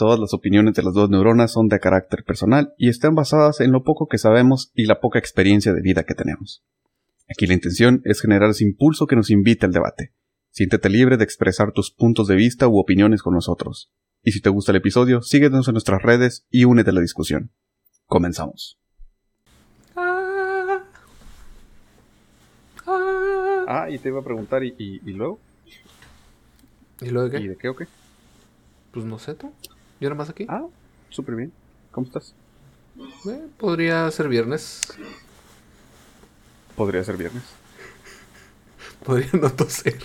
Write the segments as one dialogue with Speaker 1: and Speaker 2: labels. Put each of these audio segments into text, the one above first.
Speaker 1: Todas las opiniones de las dos neuronas son de carácter personal y están basadas en lo poco que sabemos y la poca experiencia de vida que tenemos. Aquí la intención es generar ese impulso que nos invite al debate. Siéntete libre de expresar tus puntos de vista u opiniones con nosotros. Y si te gusta el episodio, síguenos en nuestras redes y únete a la discusión. Comenzamos.
Speaker 2: Ah, ah.
Speaker 1: Ah, y te iba a preguntar, ¿y, y, y luego?
Speaker 2: ¿Y luego de
Speaker 1: ¿Y
Speaker 2: qué?
Speaker 1: de qué o qué?
Speaker 2: Pues no sé tú. Yo nada más aquí.
Speaker 1: Ah, súper bien. ¿Cómo estás?
Speaker 2: Eh, podría ser viernes.
Speaker 1: Podría ser viernes.
Speaker 2: Podría no toser.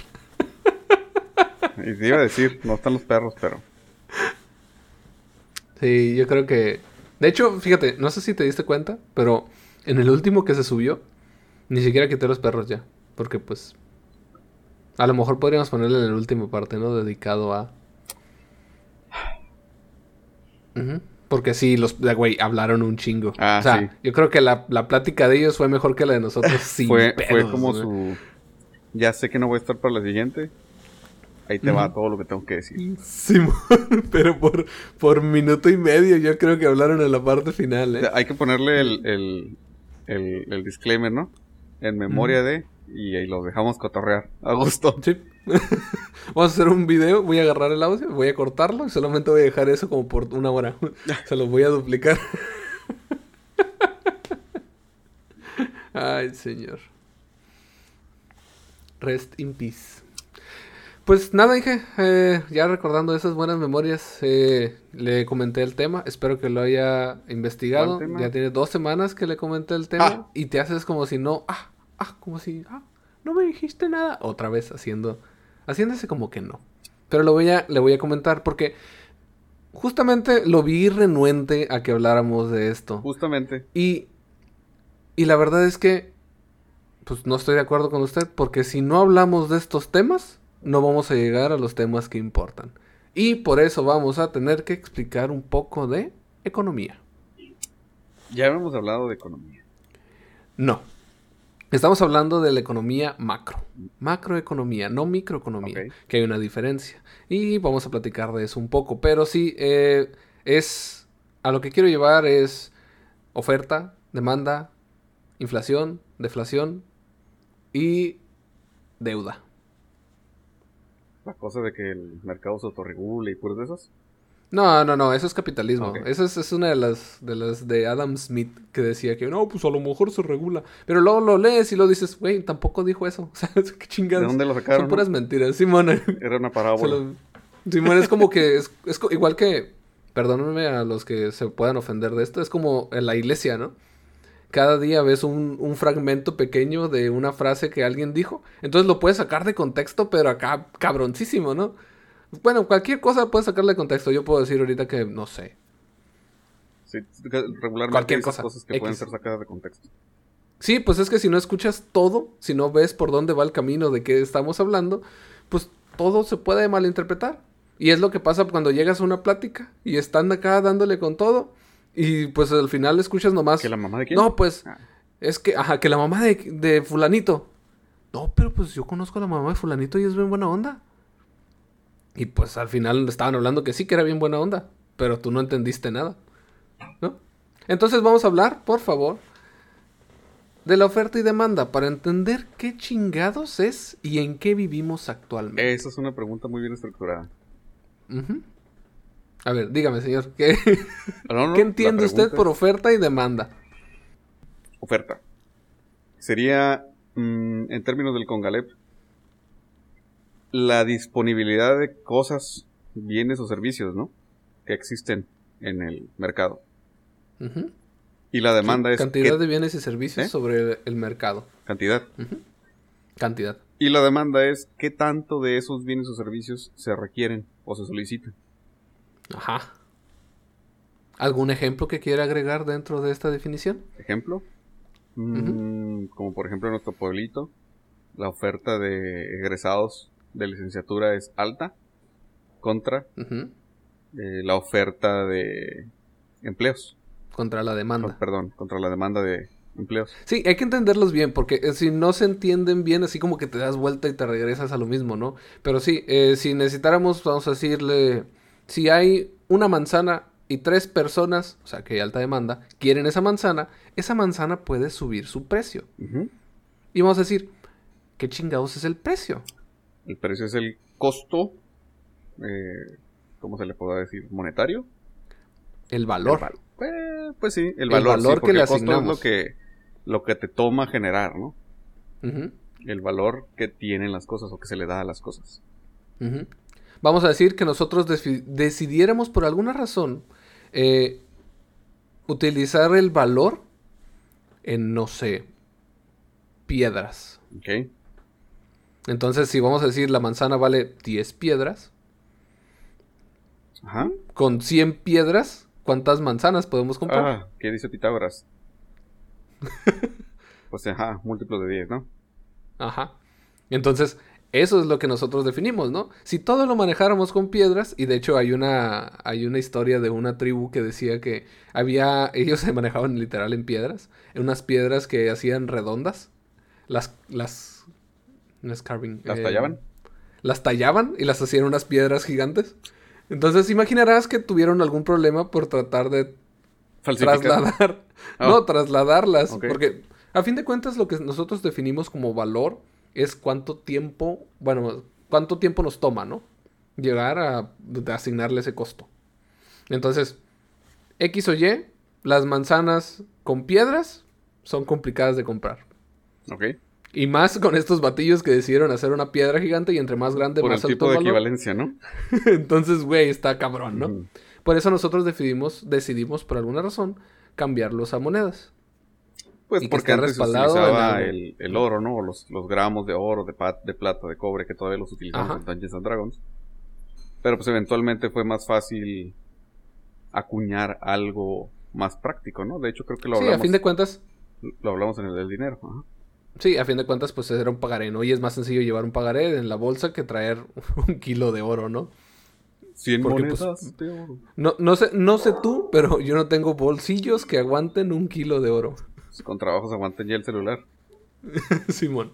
Speaker 1: Y te iba a decir, no están los perros, pero...
Speaker 2: Sí, yo creo que. De hecho, fíjate, no sé si te diste cuenta, pero en el último que se subió, ni siquiera quité los perros ya. Porque pues. A lo mejor podríamos ponerle en el último parte, ¿no? Dedicado a. Porque sí, los güey hablaron un chingo.
Speaker 1: Ah,
Speaker 2: o sea,
Speaker 1: sí.
Speaker 2: yo creo que la, la plática de ellos fue mejor que la de nosotros. sin
Speaker 1: fue, fue como su... Ya sé que no voy a estar para la siguiente. Ahí te va todo lo que tengo que decir.
Speaker 2: Simón, pero por, por minuto y medio yo creo que hablaron en la parte final,
Speaker 1: O
Speaker 2: ¿eh?
Speaker 1: sea, hay que ponerle el, el, el, el disclaimer, ¿no? En memoria de... Y ahí los dejamos cotorrear. A gusto.
Speaker 2: Sí. Vamos a hacer un video, voy a agarrar el audio, voy a cortarlo y solamente voy a dejar eso como por una hora. Se los voy a duplicar. Ay, señor. Rest in peace. Pues nada, dije, eh, ya recordando esas buenas memorias, eh, le comenté el tema, espero que lo haya investigado. Ya tiene dos semanas que le comenté el tema
Speaker 1: Ah.
Speaker 2: y te haces como si no, ah, ah, como si, ah, no me dijiste nada. Otra vez haciendo, haciéndose como que no. Pero lo voy a, le voy a comentar porque justamente lo vi renuente a que habláramos de esto.
Speaker 1: Justamente.
Speaker 2: Y, y la verdad es que, pues no estoy de acuerdo con usted, porque si no hablamos de estos temas, no vamos a llegar a los temas que importan. Y por eso vamos a tener que explicar un poco de economía.
Speaker 1: Ya hemos hablado de economía.
Speaker 2: No. Estamos hablando de la economía macro. Macroeconomía, no microeconomía. Que hay una diferencia. Y vamos a platicar de eso un poco. Pero sí, eh, es. A lo que quiero llevar es oferta, demanda, inflación, deflación y deuda.
Speaker 1: La cosa de que el mercado se autorregule y puras de esas.
Speaker 2: No, no, no, eso es capitalismo.
Speaker 1: Ok.
Speaker 2: Esa es, es una de las, de las de Adam Smith que decía que no, pues a lo mejor se regula. Pero luego lo lees y lo dices, güey, tampoco dijo eso. O sea, qué
Speaker 1: ¿De
Speaker 2: chingados.
Speaker 1: dónde lo sacaron?
Speaker 2: Son puras mentiras, Simón.
Speaker 1: Era una parábola.
Speaker 2: Simón es como que es, es igual que, perdónenme a los que se puedan ofender de esto, es como en la iglesia, ¿no? Cada día ves un, un fragmento pequeño de una frase que alguien dijo, entonces lo puedes sacar de contexto, pero acá cabroncísimo, ¿no? Bueno, cualquier cosa puedes sacarle de contexto. Yo puedo decir ahorita que, no sé,
Speaker 1: Sí, regularmente
Speaker 2: Cualquier cosa,
Speaker 1: cosas que pueden ser sacadas de contexto.
Speaker 2: Sí, pues es que si no escuchas todo, si no ves por dónde va el camino de qué estamos hablando, pues todo se puede malinterpretar. Y es lo que pasa cuando llegas a una plática y están acá dándole con todo y pues al final escuchas nomás...
Speaker 1: ¿Que la mamá de quién?
Speaker 2: No, pues
Speaker 1: Ah.
Speaker 2: es que, ajá, que la mamá de, de fulanito. No, pero pues yo conozco a la mamá de fulanito y es bien buena onda. Y pues al final estaban hablando que sí, que era bien buena onda, pero tú no entendiste nada. ¿No? Entonces vamos a hablar, por favor, de la oferta y demanda para entender qué chingados es y en qué vivimos actualmente.
Speaker 1: Esa es una pregunta muy bien estructurada.
Speaker 2: A ver, dígame, señor, ¿qué,
Speaker 1: No, no,
Speaker 2: ¿qué
Speaker 1: la
Speaker 2: entiende usted por oferta y demanda?
Speaker 1: Oferta. Sería, mm, en términos del Congalep, la disponibilidad de cosas, bienes o servicios, ¿no? Que existen en el mercado. Y la demanda es
Speaker 2: Cantidad de bienes y servicios
Speaker 1: ¿Eh?
Speaker 2: sobre el mercado.
Speaker 1: cantidad.
Speaker 2: Cantidad.
Speaker 1: Y la demanda es qué tanto de esos bienes o servicios se requieren o se solicitan.
Speaker 2: Ajá. ¿Algún ejemplo que quiera agregar dentro de esta definición?
Speaker 1: Ejemplo, mm, como por ejemplo en nuestro pueblito, la oferta de egresados de licenciatura es alta contra eh, la oferta de empleos.
Speaker 2: Contra la
Speaker 1: Oh,
Speaker 2: demanda.
Speaker 1: perdón, contra la demanda de empleos.
Speaker 2: Sí, hay que entenderlos bien, porque eh, si no se entienden bien, así como que te das vuelta y te regresas a lo mismo, ¿no? Pero sí, eh, si necesitáramos, vamos a decirle, si hay una manzana y tres personas, o sea que hay alta demanda, quieren esa manzana, esa manzana puede subir su precio. Y vamos a decir, ¿qué chingados es el precio?
Speaker 1: El precio es el costo, eh, ¿cómo se le puede decir? ¿Monetario?
Speaker 2: El valor.
Speaker 1: El val- eh, pues sí, el
Speaker 2: El
Speaker 1: valor, sí,
Speaker 2: valor que le
Speaker 1: el costo es lo que, lo que te toma generar, ¿no? El valor que tienen las cosas o que se le da a las cosas.
Speaker 2: Vamos a decir que nosotros decidiéramos por alguna razón eh, utilizar el valor en, no sé, piedras.
Speaker 1: ¿Ok?
Speaker 2: Entonces, si vamos a decir la manzana vale 10 piedras,
Speaker 1: Ajá.
Speaker 2: con 100 piedras, ¿cuántas manzanas podemos comprar?
Speaker 1: Ah, ¿qué dice Pitágoras? pues ajá, múltiplo de 10, ¿no?
Speaker 2: Ajá. Entonces, eso es lo que nosotros definimos, ¿no? Si todo lo manejáramos con piedras, y de hecho hay una, hay una historia de una tribu que decía que había, ellos se manejaban literal en piedras, en unas piedras que hacían redondas, las, las, no es carving,
Speaker 1: ¿Las
Speaker 2: eh,
Speaker 1: tallaban?
Speaker 2: las tallaban y las hacían unas piedras gigantes. Entonces, imaginarás que tuvieron algún problema por tratar de trasladar.
Speaker 1: Ah.
Speaker 2: No, trasladarlas. Porque a fin de cuentas lo que nosotros definimos como valor es cuánto tiempo, bueno, cuánto tiempo nos toma, ¿no? Llegar a asignarle ese costo. Entonces, X o Y, las manzanas con piedras son complicadas de comprar.
Speaker 1: Ok.
Speaker 2: Y más con estos batillos que decidieron hacer una piedra gigante y entre más grande,
Speaker 1: Por el
Speaker 2: más alto
Speaker 1: tipo de
Speaker 2: el valor.
Speaker 1: equivalencia, ¿no?
Speaker 2: Entonces, güey, está cabrón, ¿no?
Speaker 1: Ujú.
Speaker 2: Por eso nosotros decidimos, decidimos por alguna razón, cambiarlos a monedas.
Speaker 1: Pues
Speaker 2: Y que
Speaker 1: porque antes se
Speaker 2: respaldado
Speaker 1: utilizaba
Speaker 2: algo.
Speaker 1: el, el oro, ¿no? O los, los gramos de oro, de, pa- de plata, de cobre, que todavía los utilizamos
Speaker 2: Ajá.
Speaker 1: en Dungeons and Dragons. Pero pues eventualmente fue más fácil acuñar algo más práctico, ¿no? De hecho creo que lo
Speaker 2: Sí,
Speaker 1: hablamos,
Speaker 2: a fin de cuentas,
Speaker 1: lo hablamos en el del dinero. ajá.
Speaker 2: Sí, a fin de cuentas, pues era un pagaré, ¿no? Y es más sencillo llevar un pagaré en la bolsa que traer un kilo de oro, ¿no?
Speaker 1: 100
Speaker 2: Porque,
Speaker 1: monedas
Speaker 2: pues,
Speaker 1: de oro.
Speaker 2: No, no sé, no sé tú, pero yo no tengo bolsillos que aguanten un kilo de oro.
Speaker 1: Con trabajos aguanten ya el celular.
Speaker 2: Simón.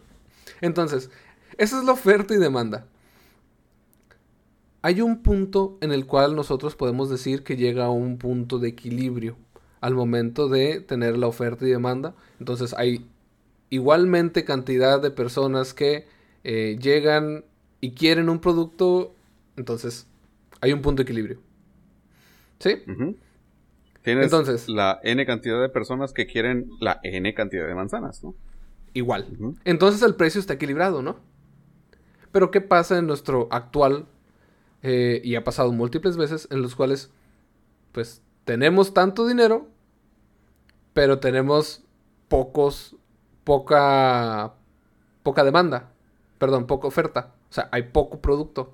Speaker 2: Entonces, esa es la oferta y demanda. Hay un punto en el cual nosotros podemos decir que llega a un punto de equilibrio al momento de tener la oferta y demanda. Entonces hay igualmente cantidad de personas que eh, llegan y quieren un producto. Entonces hay un punto de equilibrio. ¿Sí?
Speaker 1: Tienes
Speaker 2: Entonces-
Speaker 1: la N cantidad de personas que quieren la N cantidad de manzanas, ¿no?
Speaker 2: Igual. Entonces el precio está equilibrado, ¿no? Pero ¿qué pasa en nuestro actual, eh, y ha pasado múltiples veces, en los cuales, pues, tenemos tanto dinero, pero tenemos pocos, poca, poca demanda, perdón, poca oferta, o sea, hay poco producto.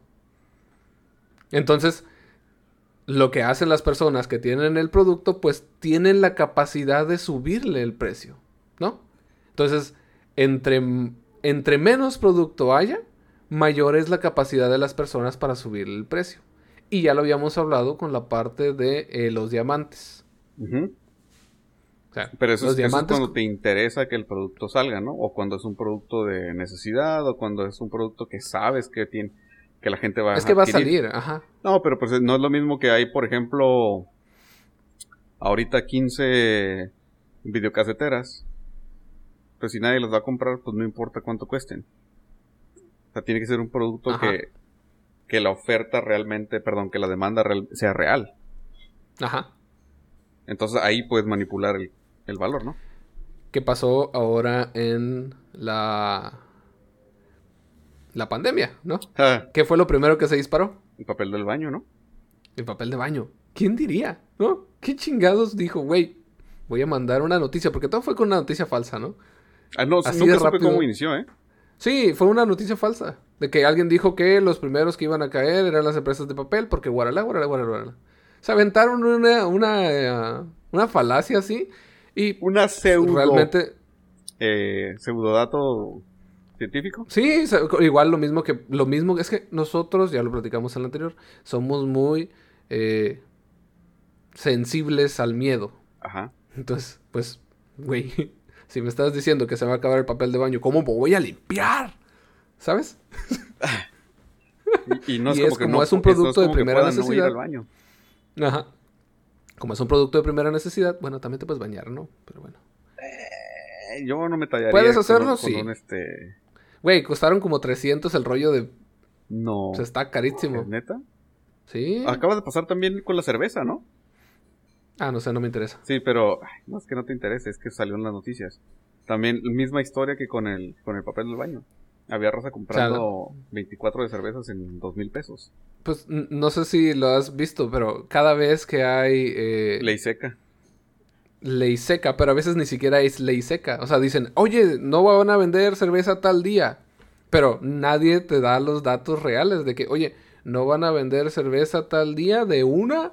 Speaker 2: Entonces, lo que hacen las personas que tienen el producto, pues tienen la capacidad de subirle el precio, ¿no? Entonces, entre, entre menos producto haya, mayor es la capacidad de las personas para subir el precio. Y ya lo habíamos hablado con la parte de eh, los diamantes. O sea,
Speaker 1: Pero eso,
Speaker 2: los
Speaker 1: es, eso es
Speaker 2: diamantes
Speaker 1: cuando te interesa que el producto salga, ¿no? O cuando es un producto de necesidad, o cuando es un producto que sabes que tiene, que la gente va a
Speaker 2: es que va a salir, ajá.
Speaker 1: No, pero pues no es lo mismo que hay, por ejemplo, ahorita 15 videocaseteras. Pues si nadie las va a comprar, pues no importa cuánto cuesten. O sea, tiene que ser un producto
Speaker 2: Ajá.
Speaker 1: que, que la oferta realmente, perdón, que la demanda real- sea real.
Speaker 2: Ajá.
Speaker 1: Entonces ahí puedes manipular el, el valor, ¿no?
Speaker 2: ¿Qué pasó ahora en la la pandemia, ¿no?
Speaker 1: Ja,
Speaker 2: ¿Qué fue lo primero que se disparó?
Speaker 1: el papel del baño, ¿no?
Speaker 2: El papel de baño. ¿Quién diría? ¿No? ¿Qué chingados dijo, güey? Voy a mandar una noticia, porque todo fue con una noticia falsa, ¿no?
Speaker 1: Ah, no,
Speaker 2: Así
Speaker 1: nunca
Speaker 2: de
Speaker 1: supe
Speaker 2: rápido.
Speaker 1: cómo inició, ¿eh?
Speaker 2: Sí, fue una noticia falsa. De que alguien dijo que los primeros que iban a caer eran las empresas de papel, porque guaralá, guaralá, guaralá, guaralá. Se aventaron una, una, eh, una falacia así. Y
Speaker 1: Una pseudo,
Speaker 2: realmente,
Speaker 1: eh, pseudodato científico.
Speaker 2: sí, igual lo mismo que, lo mismo, es que nosotros, ya lo platicamos en el anterior, somos muy eh, sensibles al miedo.
Speaker 1: Ajá.
Speaker 2: Entonces, pues, güey, si me estás diciendo que se me va a acabar el papel de baño, ¿cómo voy a limpiar? ¿Sabes?
Speaker 1: Y, y no es
Speaker 2: Y
Speaker 1: como
Speaker 2: es
Speaker 1: que
Speaker 2: como
Speaker 1: no,
Speaker 2: es un
Speaker 1: no es
Speaker 2: producto de
Speaker 1: que
Speaker 2: primera
Speaker 1: puedan no ir
Speaker 2: necesidad.
Speaker 1: al baño.
Speaker 2: Ajá. Como es un producto de primera necesidad, bueno, también te puedes bañar, ¿no? Pero bueno.
Speaker 1: Eh, yo no me tallaría.
Speaker 2: ¿Puedes
Speaker 1: con-
Speaker 2: hacerlo?
Speaker 1: con
Speaker 2: Sí.
Speaker 1: un, este...
Speaker 2: Güey, costaron como 300 el rollo de...
Speaker 1: No.
Speaker 2: O sea, está carísimo.
Speaker 1: ¿Es neta?
Speaker 2: Sí.
Speaker 1: Acaba de pasar también con la cerveza, ¿no?
Speaker 2: Ah, no sé, no me interesa.
Speaker 1: Sí, pero ay, no es que no te interese, es que salió en las noticias. También misma historia que con el, con el papel del baño. Había raza comprando 24 de cervezas en dos mil pesos.
Speaker 2: Pues no sé si lo has visto, pero cada vez que hay eh,
Speaker 1: Ley seca.
Speaker 2: ley seca, pero a veces ni siquiera es ley seca. O sea, dicen, oye, no van a vender cerveza tal día. Pero nadie te da los datos reales de que, oye, no van a vender cerveza tal día de una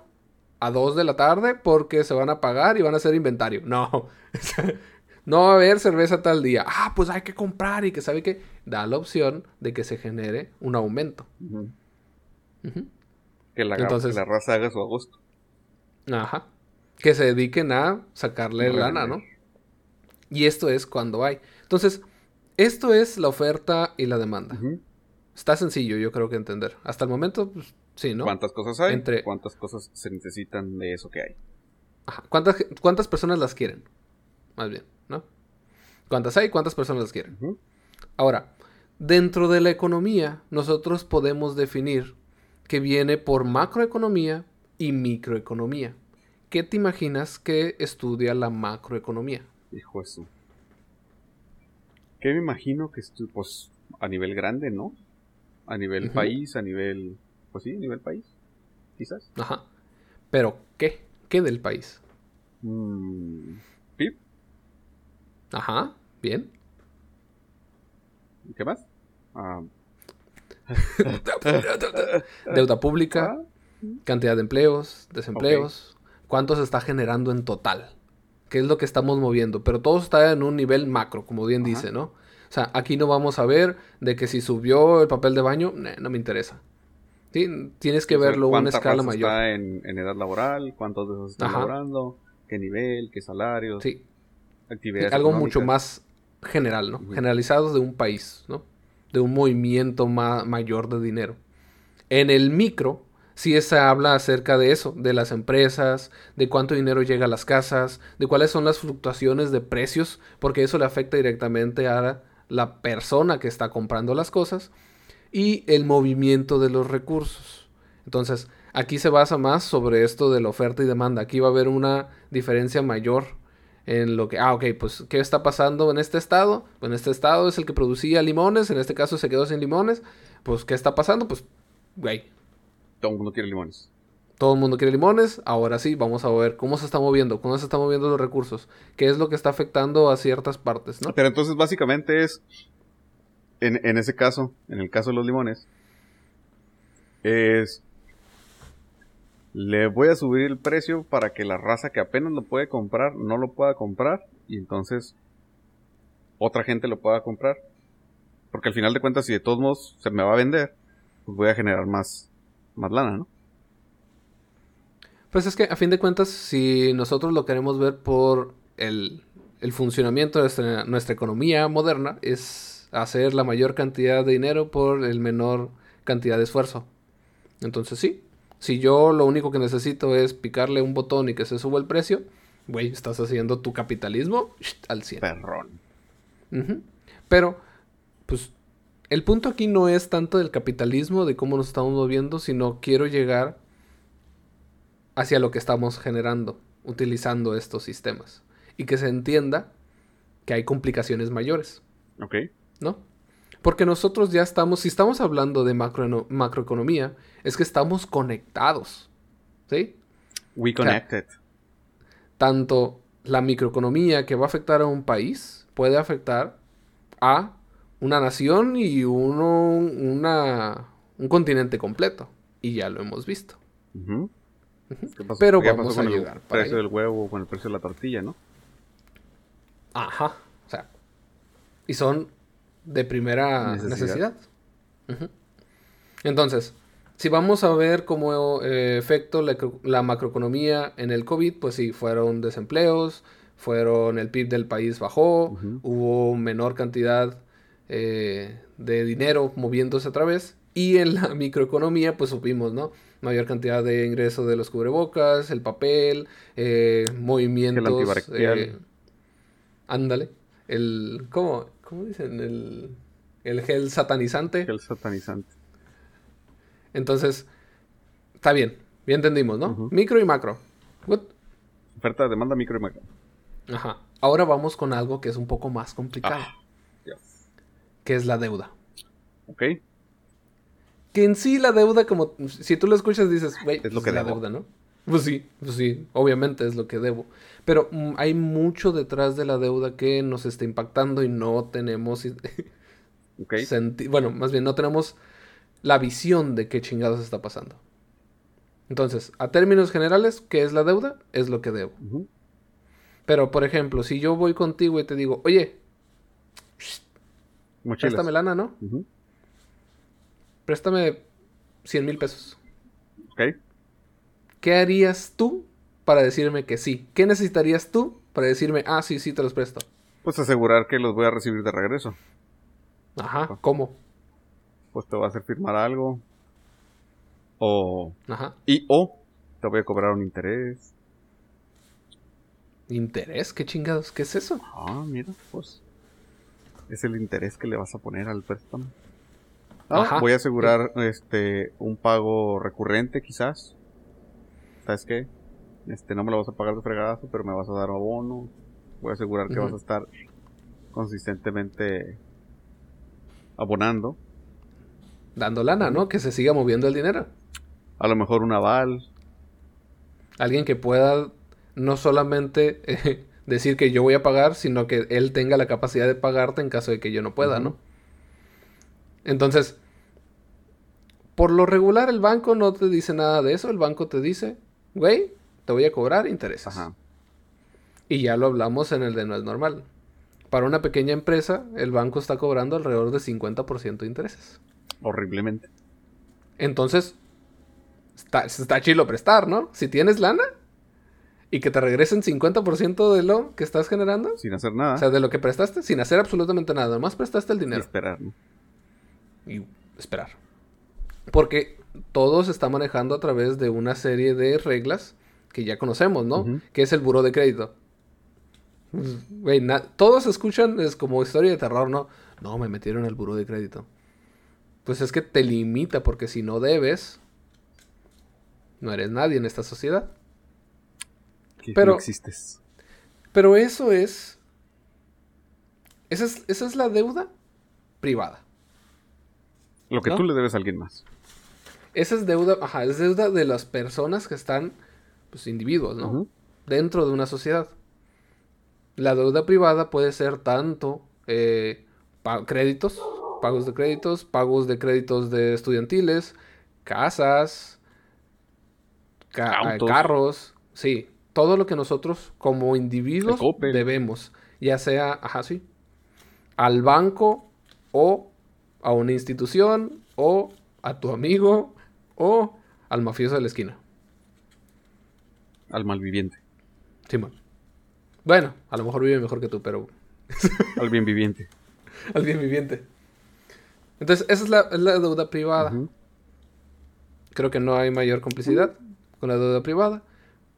Speaker 2: a dos de la tarde porque se van a pagar y van a hacer inventario. No. no va a haber cerveza tal día. Ah, pues hay que comprar y que sabe que da la opción de que se genere un aumento.
Speaker 1: Que la,
Speaker 2: Entonces-
Speaker 1: que la raza haga su agosto.
Speaker 2: Ajá. Que se dediquen a sacarle
Speaker 1: Revender.
Speaker 2: lana, ¿no? Y esto es cuando hay. Entonces, esto es la oferta y la demanda. Está sencillo, yo creo que entender. Hasta el momento, pues, sí, ¿no?
Speaker 1: ¿Cuántas cosas hay?
Speaker 2: Entre-
Speaker 1: ¿Cuántas cosas se necesitan de eso que hay?
Speaker 2: Ajá. ¿Cuántas, ¿Cuántas personas las quieren? Más bien, ¿no? ¿Cuántas hay? ¿Cuántas personas las quieren? Ahora, dentro de la economía, nosotros podemos definir que viene por macroeconomía y microeconomía. ¿Qué te imaginas que estudia la macroeconomía?
Speaker 1: Hijo eso. ¿Qué me imagino que estoy, pues, a nivel grande, ¿no? A nivel país, a nivel, pues sí, a nivel país, quizás.
Speaker 2: Ajá. Pero, ¿qué? ¿Qué del país?
Speaker 1: Mm,
Speaker 2: Ajá, bien.
Speaker 1: ¿qué más? Ah,
Speaker 2: Deuda pública,
Speaker 1: ah,
Speaker 2: cantidad de empleos, desempleos, cuánto se está generando en total, qué es lo que estamos moviendo, pero todo está en un nivel macro, como bien
Speaker 1: Ajá.
Speaker 2: dice, ¿no? O sea, aquí no vamos a ver de que si subió el papel de baño, nah, no me interesa. ¿Sí? Tienes que
Speaker 1: o sea,
Speaker 2: verlo a una
Speaker 1: ¿cuánta
Speaker 2: escala mayor.
Speaker 1: Está en, en edad laboral, cuántos de esos están
Speaker 2: Ajá.
Speaker 1: laborando, qué nivel, qué salarios,
Speaker 2: Sí, algo mucho más general, ¿no?
Speaker 1: Ujú.
Speaker 2: Generalizado de un país, ¿no? De un movimiento ma- mayor de dinero. En el micro, sí se habla acerca de eso, de las empresas, de cuánto dinero llega a las casas, de cuáles son las fluctuaciones de precios, porque eso le afecta directamente a la persona que está comprando las cosas, y el movimiento de los recursos. Entonces, aquí se basa más sobre esto de la oferta y demanda. Aquí va a haber una diferencia mayor en lo que, ah, ok, pues, ¿qué está pasando en este estado? Pues en este estado es el que producía limones, en este caso se quedó sin limones. Pues, ¿qué está pasando? Pues, güey,
Speaker 1: Todo el mundo quiere limones.
Speaker 2: todo el mundo quiere limones. Ahora sí, vamos a ver cómo se está moviendo, cómo se están moviendo los recursos, qué es lo que está afectando a ciertas partes, ¿no?
Speaker 1: Pero entonces básicamente es, en, en ese caso, en el caso de los limones, es, le voy a subir el precio para que la raza que apenas lo puede comprar no lo pueda comprar y entonces otra gente lo pueda comprar. Porque al final de cuentas, si de todos modos se me va a vender, pues voy a generar más, más lana, ¿no?
Speaker 2: Pues es que a fin de cuentas, si nosotros lo queremos ver por el, el funcionamiento de nuestra, nuestra economía moderna, es hacer la mayor cantidad de dinero por el menor cantidad de esfuerzo. Entonces sí, si yo lo único que necesito es picarle un botón y que se suba el precio, güey, estás haciendo tu capitalismo al 100.
Speaker 1: Perrón.
Speaker 2: Pero, pues, el punto aquí no es tanto del capitalismo, de cómo nos estamos moviendo, sino quiero llegar hacia lo que estamos generando, utilizando estos sistemas. Y que se entienda que hay complicaciones mayores,
Speaker 1: Ok.
Speaker 2: ¿no? Porque nosotros ya estamos, si estamos hablando de macro, macroeconomía, es que estamos conectados, ¿sí?
Speaker 1: We connected.
Speaker 2: tanto la microeconomía que va a afectar a un país puede afectar a una nación y uno, una, un continente completo. Y ya lo hemos visto.
Speaker 1: ¿Qué pasó?
Speaker 2: Pero
Speaker 1: ¿Qué
Speaker 2: vamos
Speaker 1: pasó
Speaker 2: a
Speaker 1: con el
Speaker 2: llegar para
Speaker 1: precio del huevo, con el precio de la tortilla, ¿no?
Speaker 2: Ajá. O sea, y son de primera
Speaker 1: Necesidad.
Speaker 2: Entonces, si vamos a ver como eh, efecto la, la macroeconomía en el COVID, pues sí, fueron desempleos, fueron el PIB del país bajó, hubo menor cantidad eh, de dinero moviéndose otra vez. Y en la microeconomía, pues supimos, ¿no? mayor cantidad de ingreso de los cubrebocas, el papel, eh, movimientos.
Speaker 1: El
Speaker 2: ándale. El. ¿Cómo? ¿Cómo dicen? El. El gel satanizante.
Speaker 1: El satanizante.
Speaker 2: Entonces, está bien. Ya entendimos, ¿no? Micro y macro. Good.
Speaker 1: Oferta, demanda, micro y macro.
Speaker 2: Ajá. Ahora vamos con algo que es un poco más complicado,
Speaker 1: Ah,
Speaker 2: que es la deuda.
Speaker 1: Ok.
Speaker 2: Que en sí la deuda, como si tú lo escuchas, dices, güey,
Speaker 1: Es lo que
Speaker 2: la
Speaker 1: debo.
Speaker 2: deuda, ¿no? Pues sí, pues sí, obviamente es lo que debo. Pero mm, hay mucho detrás de la deuda que nos está impactando y no tenemos bueno, más bien no tenemos la visión de qué chingados está pasando. Entonces, a términos generales, ¿qué es la deuda? Es lo que debo. Pero, por ejemplo, si yo voy contigo y te digo, oye,
Speaker 1: Mochilas.
Speaker 2: préstame lana, ¿no? Préstame 100 mil pesos.
Speaker 1: Ok.
Speaker 2: ¿Qué harías tú para decirme que sí? ¿Qué necesitarías tú para decirme, ah, sí, sí, te los presto?
Speaker 1: Pues asegurar que los voy a recibir de regreso.
Speaker 2: Ajá, ¿cómo?
Speaker 1: Pues te voy a hacer firmar algo. O.
Speaker 2: Ajá.
Speaker 1: Y o te voy a cobrar un interés.
Speaker 2: ¿Interés? ¿Qué chingados? ¿Qué es eso?
Speaker 1: Ah, mira, pues. Es el interés que le vas a poner al préstamo. Ah,
Speaker 2: Ajá.
Speaker 1: Voy a asegurar este un pago recurrente quizás. ¿Sabes qué? Este no me lo vas a pagar de fregadazo, pero me vas a dar abono. Voy a asegurar que vas a estar consistentemente abonando.
Speaker 2: Dando lana, ¿no? Que se siga moviendo el dinero.
Speaker 1: A lo mejor un aval.
Speaker 2: Alguien que pueda no solamente eh, decir que yo voy a pagar, sino que él tenga la capacidad de pagarte en caso de que yo no pueda. ¿no? Entonces, por lo regular el banco no te dice nada de eso, el banco te dice, güey, te voy a cobrar intereses.
Speaker 1: Ajá.
Speaker 2: Y ya lo hablamos en el de no es normal. Para una pequeña empresa, el banco está cobrando alrededor de 50% de intereses.
Speaker 1: Horriblemente.
Speaker 2: Entonces, está, está chilo prestar, ¿no? Si tienes lana y que te regresen 50% de lo que estás generando,
Speaker 1: Sin hacer nada.
Speaker 2: o sea, de lo que prestaste, sin hacer absolutamente nada, nomás prestaste el
Speaker 1: y
Speaker 2: dinero
Speaker 1: esperar, ¿no?
Speaker 2: y esperar. Porque todo se está manejando a través de una serie de reglas que ya conocemos, ¿no? Que es el buró de crédito. Pues, Güey, todos escuchan, es como historia de terror, ¿no? No, me metieron al buró de crédito. Pues es que te limita, porque si no debes, no eres nadie en esta sociedad.
Speaker 1: Que
Speaker 2: Pero-
Speaker 1: no existes.
Speaker 2: Pero eso es. Esa es, esa es la deuda privada.
Speaker 1: Lo que
Speaker 2: ¿no?
Speaker 1: tú le debes a alguien más.
Speaker 2: Esa es deuda, ajá, es deuda de las personas que están, pues individuos, ¿no? Dentro de una sociedad. La deuda privada puede ser tanto eh, pa- créditos, pagos de créditos, pagos de créditos de estudiantiles, casas, ca- carros, sí, todo lo que nosotros como individuos debemos, ya sea, ajá, sí, al banco o a una institución o a tu amigo o al mafioso de la esquina.
Speaker 1: Al malviviente.
Speaker 2: Simón. Bueno, a lo mejor vive mejor que tú, pero
Speaker 1: Al bien viviente.
Speaker 2: al bien viviente. Entonces, esa es la, es la deuda privada. Creo que no hay mayor complicidad con la deuda privada,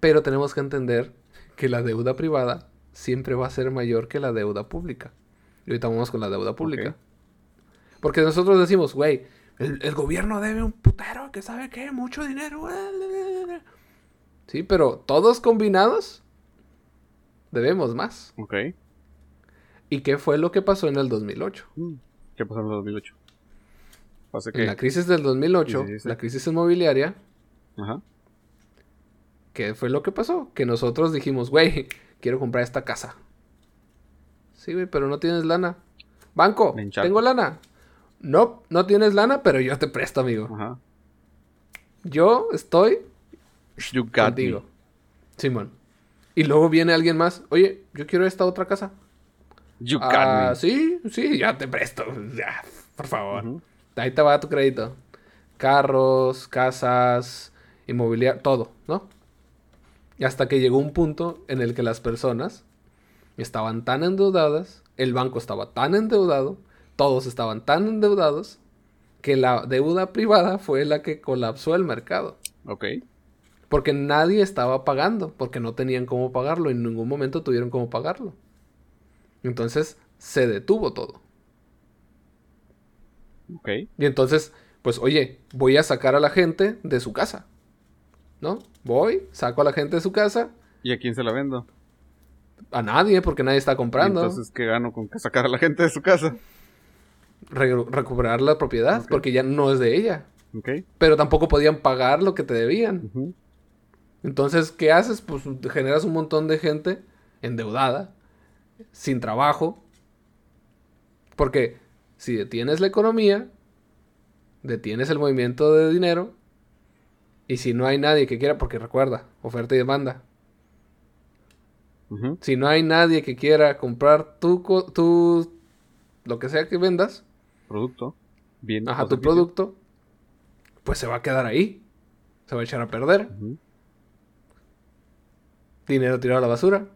Speaker 2: pero tenemos que entender que la deuda privada siempre va a ser mayor que la deuda pública. Y ahorita vamos con la deuda pública. Porque nosotros decimos, güey, el, el gobierno debe un putero que sabe qué, mucho dinero. Sí, pero todos combinados debemos más.
Speaker 1: Ok.
Speaker 2: ¿Y qué fue lo que pasó en el 2008?
Speaker 1: Mm. ¿Qué pasó en el 2008? Pasa
Speaker 2: En la
Speaker 1: que...
Speaker 2: crisis del 2008,
Speaker 1: Sí, sí, sí.
Speaker 2: la crisis inmobiliaria,
Speaker 1: Ajá.
Speaker 2: ¿qué fue lo que pasó? Que nosotros dijimos, güey, quiero comprar esta casa. Sí, güey, pero no tienes lana. Banco, tengo lana. No, no tienes lana, pero yo te presto, amigo.
Speaker 1: Ajá.
Speaker 2: Yo estoy
Speaker 1: You got
Speaker 2: contigo. Simón. Y luego viene alguien más. Oye, yo quiero esta otra casa.
Speaker 1: You got
Speaker 2: Ah,
Speaker 1: me.
Speaker 2: sí, sí, ya te presto. Ya, por favor.
Speaker 1: Ujú.
Speaker 2: Ahí te va tu crédito. Carros, casas, inmobiliario, todo, ¿no? Y hasta que llegó un punto en el que las personas estaban tan endeudadas, el banco estaba tan endeudado, todos estaban tan endeudados, que la deuda privada fue la que colapsó el mercado.
Speaker 1: Ok.
Speaker 2: Porque nadie estaba pagando, porque no tenían cómo pagarlo, en ningún momento tuvieron cómo pagarlo. Entonces se detuvo todo.
Speaker 1: Ok.
Speaker 2: Y entonces, pues oye, voy a sacar a la gente de su casa. ¿No? Voy, saco a la gente de su casa.
Speaker 1: ¿Y a quién se la vendo?
Speaker 2: A nadie, porque nadie está comprando.
Speaker 1: entonces, ¿qué gano con que sacar a la gente de su casa?
Speaker 2: Recuperar la propiedad, porque ya no es de ella.
Speaker 1: Ok.
Speaker 2: Pero tampoco podían pagar lo que te debían. Entonces, ¿qué haces? Pues generas un montón de gente endeudada, sin trabajo. Porque si detienes la economía, detienes el movimiento de dinero. Y si no hay nadie que quiera, porque recuerda, oferta y demanda. Si no hay nadie que quiera comprar tu, tu, lo que sea que vendas.
Speaker 1: Producto.
Speaker 2: Bien. Ajá, tu producto. Pues se va a quedar ahí. Se va a echar a perder. Dinero tirado a la basura.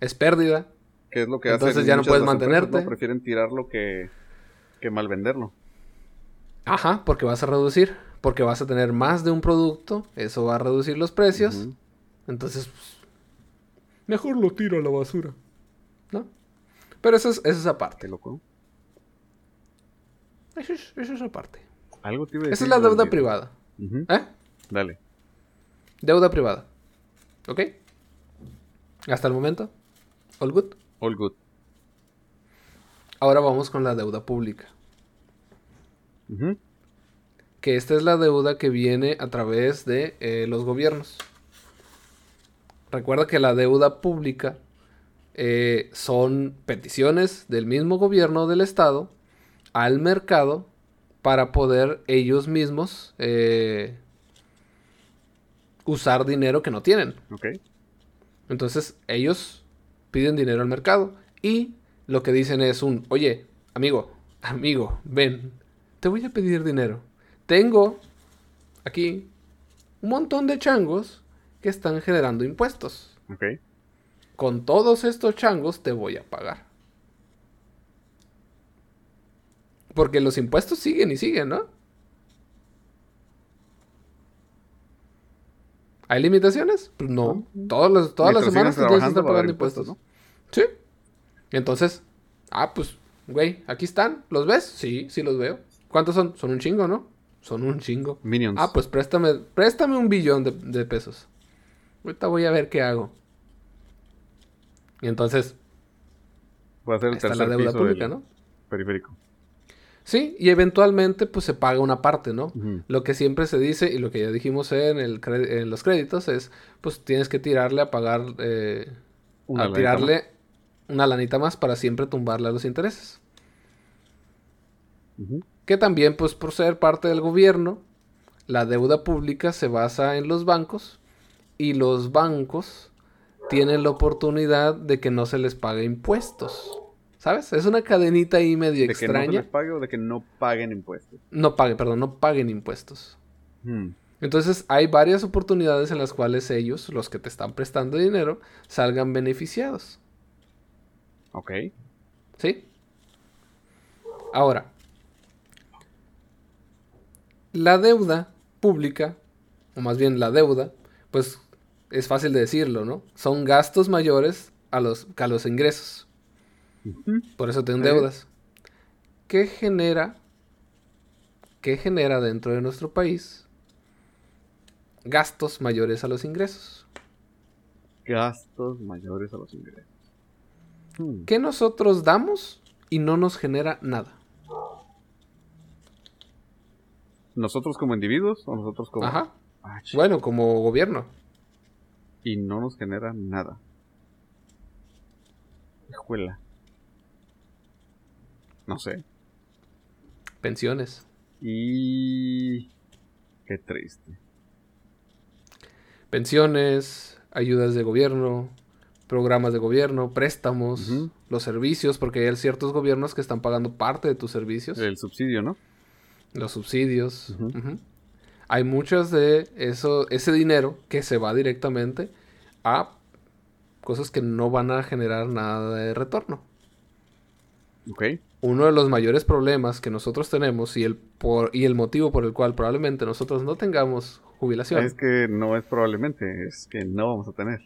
Speaker 2: Es pérdida.
Speaker 1: ¿Qué es lo que
Speaker 2: Entonces ya no puedes mantenerte.
Speaker 1: Prefieren tirarlo que, que mal venderlo.
Speaker 2: Ajá, porque vas a reducir. Porque vas a tener más de un producto. Eso va a reducir los precios. Entonces, pues, mejor lo tiro a la basura. ¿No? Pero eso es, eso es aparte.
Speaker 1: loco.
Speaker 2: Eso es, eso es aparte.
Speaker 1: Algo te
Speaker 2: Esa es la deuda privada. ¿Eh?
Speaker 1: Dale.
Speaker 2: Deuda privada. ¿Ok? Hasta el momento. All good.
Speaker 1: All good.
Speaker 2: Ahora vamos con la deuda pública. Que esta es la deuda que viene a través de eh, los gobiernos. Recuerda que la deuda pública eh, son peticiones del mismo gobierno del estado al mercado para poder ellos mismos eh, usar dinero que no tienen. Entonces ellos piden dinero al mercado y lo que dicen es un, oye, amigo, amigo, ven, te voy a pedir dinero. Tengo aquí un montón de changos que están generando impuestos. Con todos estos changos te voy a pagar. Porque los impuestos siguen y siguen, ¿no? ¿Hay limitaciones? Pues no. Todos todas las semanas tú tienes que pagando impuestos. ¿no? Sí. Entonces, ah, pues, güey, aquí están. ¿Los ves? Sí, sí los veo. ¿Cuántos son? Son un chingo, ¿no? Son un chingo.
Speaker 1: Minions.
Speaker 2: Ah, pues préstame, préstame un billón de, pesos. Ahorita voy a ver qué hago. Y entonces.
Speaker 1: Voy a hacer el está la deuda pública, ¿no? Periférico.
Speaker 2: Sí, y eventualmente pues se paga una parte, ¿no? Lo que siempre se dice y lo que ya dijimos en, el en los créditos es, pues tienes que tirarle a pagar, eh, a tirarle una lanita más para siempre tumbarle a los intereses. Que también pues por ser parte del gobierno, la deuda pública se basa en los bancos y los bancos tienen la oportunidad de que no se les pague impuestos. ¿Sabes? Es una cadenita ahí medio extraña. ¿De que no
Speaker 1: les pague o de que no paguen impuestos?
Speaker 2: No paguen, perdón, no paguen impuestos. Hmm. Entonces hay varias oportunidades en las cuales ellos, los que te están prestando dinero, salgan beneficiados.
Speaker 1: Ok.
Speaker 2: ¿Sí? Ahora, la deuda pública, o más bien la deuda, pues es fácil de decirlo, ¿no? Son gastos mayores a los, que a los ingresos. Por eso tengo deudas. ¿Qué genera? ¿Qué genera dentro de nuestro país gastos mayores a los ingresos?
Speaker 1: Gastos mayores a los ingresos.
Speaker 2: Hmm. ¿Qué nosotros damos y no nos genera nada?
Speaker 1: ¿Nosotros como individuos o nosotros como...
Speaker 2: Ajá. Ah, bueno, como gobierno.
Speaker 1: Y no nos genera nada. Escuela. No sé.
Speaker 2: Pensiones.
Speaker 1: Y... Qué triste.
Speaker 2: Pensiones, ayudas de gobierno, programas de gobierno, préstamos, los servicios, porque hay ciertos gobiernos que están pagando parte de tus servicios.
Speaker 1: El subsidio, ¿no?
Speaker 2: Los subsidios. Hay muchos de eso, ese dinero que se va directamente a cosas que no van a generar nada de retorno.
Speaker 1: Ok.
Speaker 2: Uno de los mayores problemas que nosotros tenemos y el, por, y el motivo por el cual probablemente nosotros no tengamos jubilación.
Speaker 1: Es que no es probablemente, es que no vamos a tener.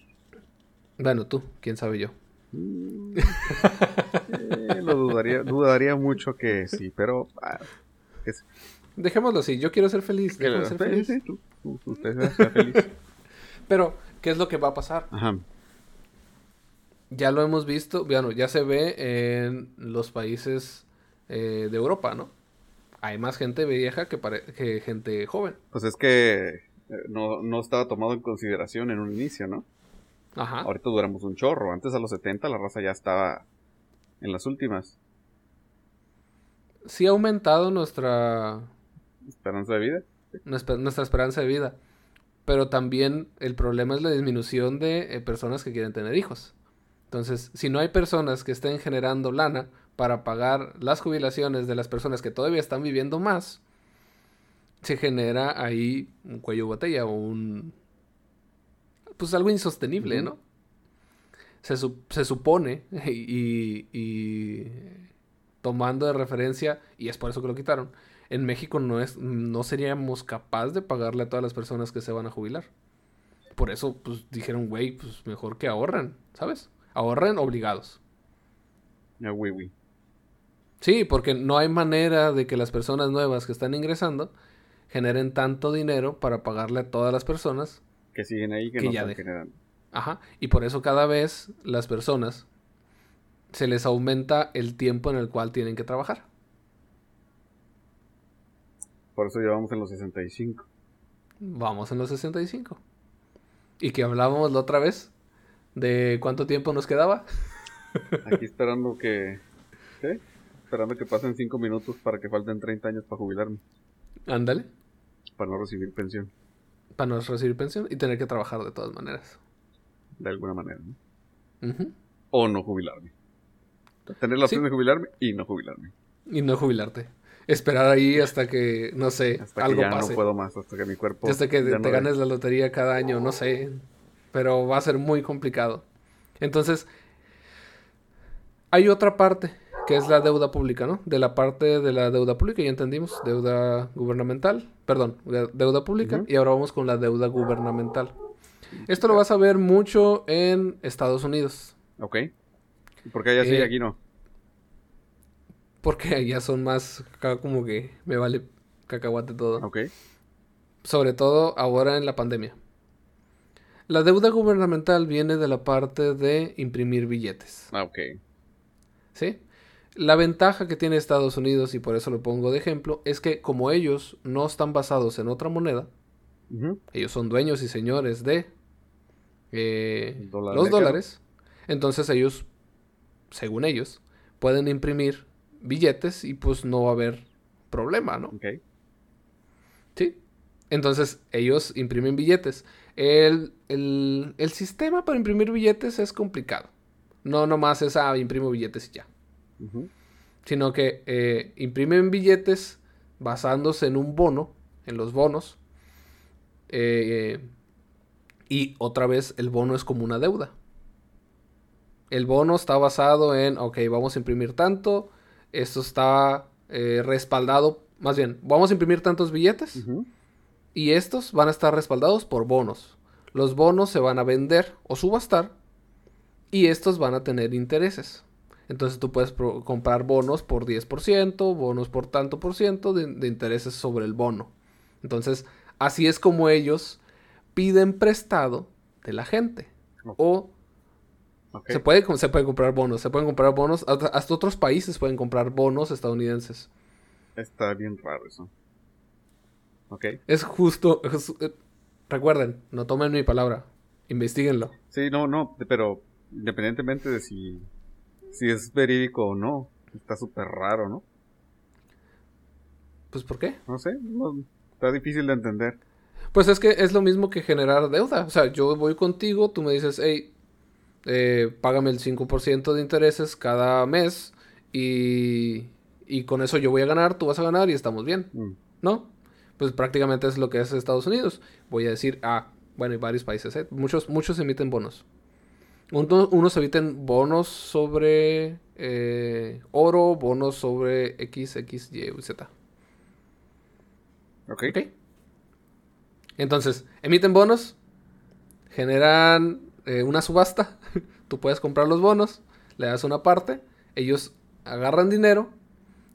Speaker 2: Bueno, tú, quién sabe yo.
Speaker 1: Mm, eh, lo dudaría, dudaría mucho que sí, pero... Ah.
Speaker 2: Dejémoslo así, yo quiero ser feliz. déjame ser feliz.
Speaker 1: Sí, tú, tú- usted sea feliz.
Speaker 2: Pero, ¿qué es lo que va a pasar?
Speaker 1: Ajá.
Speaker 2: Ya lo hemos visto, bueno, ya se ve en los países eh, de Europa, ¿no? Hay más gente vieja que, que gente joven.
Speaker 1: Pues es que eh, no, no estaba tomado en consideración en un inicio, ¿no?
Speaker 2: Ajá.
Speaker 1: Ahorita duramos un chorro. Antes a los 70 la raza ya estaba en las últimas.
Speaker 2: Sí ha aumentado nuestra,
Speaker 1: Esperanza de vida.
Speaker 2: nuestra, nuestra esperanza de vida. Pero también el problema es la disminución de eh, personas que quieren tener hijos. Entonces, si no hay personas que estén generando lana para pagar las jubilaciones de las personas que todavía están viviendo más, se genera ahí un cuello de botella o un... Pues algo insostenible. ¿no? Se, su- se supone y, y tomando de referencia, y es por eso que lo quitaron, en México no, es, no seríamos capaces de pagarle a todas las personas que se van a jubilar. Por eso, pues dijeron, güey, pues mejor que ahorren, ¿sabes? Ahorren obligados.
Speaker 1: Ya, oui, oui.
Speaker 2: Sí, porque no hay manera de que las personas nuevas que están ingresando generen tanto dinero para pagarle a todas las personas.
Speaker 1: Que siguen ahí, que,
Speaker 2: Que
Speaker 1: no
Speaker 2: ya
Speaker 1: están generando.
Speaker 2: Ajá. Y por eso cada vez las personas se les aumenta el tiempo en el cual tienen que trabajar.
Speaker 1: Por eso llevamos en los 65.
Speaker 2: Vamos en los 65. Y que hablábamos la otra vez de cuánto tiempo nos quedaba.
Speaker 1: Aquí esperando que... ¿Qué? Esperando que pasen 5 minutos para que falten 30 años para jubilarme.
Speaker 2: Ándale.
Speaker 1: Para no recibir pensión.
Speaker 2: Para no recibir pensión y tener que trabajar de todas maneras.
Speaker 1: De alguna manera, ¿no? O no jubilarme. Tener la opción
Speaker 2: Sí.
Speaker 1: de jubilarme y no jubilarme.
Speaker 2: Y no jubilarte. Esperar ahí hasta que, no sé,
Speaker 1: Hasta
Speaker 2: algo
Speaker 1: que ya
Speaker 2: pase.
Speaker 1: no puedo más, hasta que mi cuerpo...
Speaker 2: Hasta que te
Speaker 1: no
Speaker 2: ganes la lotería cada año, no sé. Pero va a ser muy complicado. Entonces, hay otra parte, que es la deuda pública, ¿no? De la parte de la deuda pública, ya entendimos, deuda gubernamental, perdón, de- deuda pública, y ahora vamos con la deuda gubernamental. Esto lo vas a ver mucho en Estados Unidos,
Speaker 1: Ok. ¿Y por qué allá sí y
Speaker 2: Eh,
Speaker 1: aquí no?
Speaker 2: porque allá son más, acá como que me vale cacahuate todo.
Speaker 1: Ok.
Speaker 2: sobre todo ahora en la pandemia. La deuda gubernamental viene de la parte de imprimir billetes,
Speaker 1: Ah, ok.
Speaker 2: ¿sí? La ventaja que tiene Estados Unidos, y por eso lo pongo de ejemplo, es que como ellos no están basados en otra moneda, ellos son dueños y señores de eh,
Speaker 1: dólar
Speaker 2: los dólares, entonces ellos, según ellos, pueden imprimir billetes y pues no va a haber problema, ¿no?
Speaker 1: Ok.
Speaker 2: Sí. Entonces, ellos imprimen billetes. El, el- el sistema para imprimir billetes es complicado. No nomás es, ah, imprimo billetes y ya. Sino que eh, imprimen billetes basándose en un bono, en los bonos. eh, y otra vez, el bono es como una deuda. El bono está basado en, ok, vamos a imprimir tanto. Esto está eh, respaldado, más bien, vamos a imprimir tantos billetes. Y estos van a estar respaldados por bonos. Los bonos se van a vender o subastar y estos van a tener intereses. Entonces tú puedes comprar bonos por 10%, bonos por tanto por ciento de, de intereses sobre el bono. Entonces, así es como ellos piden prestado de la gente. O se, puede, se pueden comprar bonos, se pueden comprar bonos, hasta hasta otros países pueden comprar bonos estadounidenses.
Speaker 1: Está bien raro eso. Ok.
Speaker 2: Es justo, es- eh, recuerden, no tomen mi palabra, investiguenlo.
Speaker 1: Sí, no, no, pero independientemente de si, si es verídico o no, está súper raro, ¿no?
Speaker 2: Pues ¿por qué?
Speaker 1: No sé, no- está difícil de entender.
Speaker 2: Pues es que es lo mismo que generar deuda. O sea, yo voy contigo, tú me dices, hey, eh, págame el 5% de intereses cada mes y, y con eso yo voy a ganar, tú vas a ganar y estamos bien,
Speaker 1: Mm.
Speaker 2: ¿no? Pues prácticamente es lo que es Estados Unidos. Voy a decir, ah, bueno, y varios países, ¿eh? Muchos, muchos emiten bonos. Uno- unos emiten bonos sobre eh, oro, bonos sobre X, X, Y, Z.
Speaker 1: Ok.
Speaker 2: ¿Ok? Entonces, emiten bonos, generan eh, una subasta, tú puedes comprar los bonos, le das una parte, ellos agarran dinero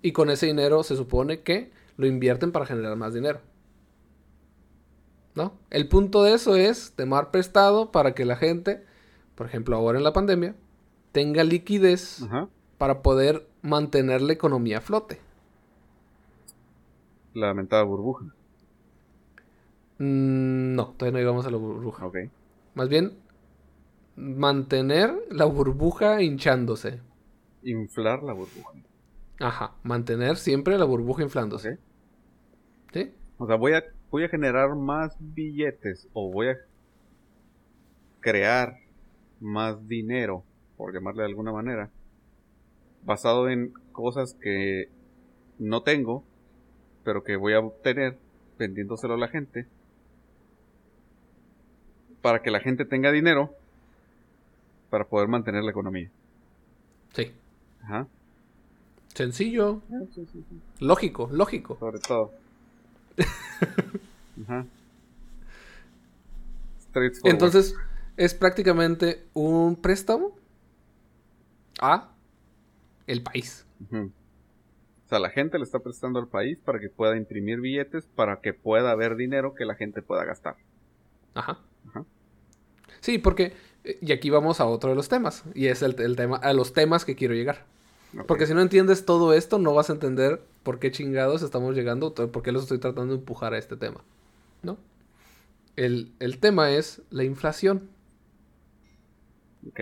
Speaker 2: y con ese dinero se supone que lo invierten para generar más dinero. ¿No? El punto de eso es tomar prestado para que la gente, por ejemplo ahora en la pandemia, tenga liquidez
Speaker 1: Ajá.
Speaker 2: para poder mantener la economía a flote.
Speaker 1: La lamentada burbuja.
Speaker 2: Mm, no, todavía no llegamos a la burbuja.
Speaker 1: Ok.
Speaker 2: Más bien, mantener la burbuja hinchándose.
Speaker 1: Inflar la burbuja.
Speaker 2: Ajá, mantener siempre la burbuja inflándose. ¿Sí?
Speaker 1: O sea, voy a, voy a generar más billetes o voy a crear más dinero, por llamarle de alguna manera, basado en cosas que no tengo, pero que voy a obtener vendiéndoselo a la gente, para que la gente tenga dinero para poder mantener la economía.
Speaker 2: Sí.
Speaker 1: Ajá.
Speaker 2: Sencillo,
Speaker 1: Sí, sí, sí.
Speaker 2: lógico, lógico.
Speaker 1: Sobre todo. Ajá.
Speaker 2: Entonces, es prácticamente un préstamo a el país.
Speaker 1: O sea, la gente le está prestando al país para que pueda imprimir billetes, para que pueda haber dinero que la gente pueda gastar.
Speaker 2: Ajá.
Speaker 1: Ajá.
Speaker 2: Sí, porque, eh, y aquí vamos a otro de los temas, y es el, el tema, a los temas que quiero llegar. Porque si no entiendes todo esto, no vas a entender por qué chingados estamos llegando, por qué los estoy tratando de empujar a este tema. ¿No? El, el tema es la inflación.
Speaker 1: Ok.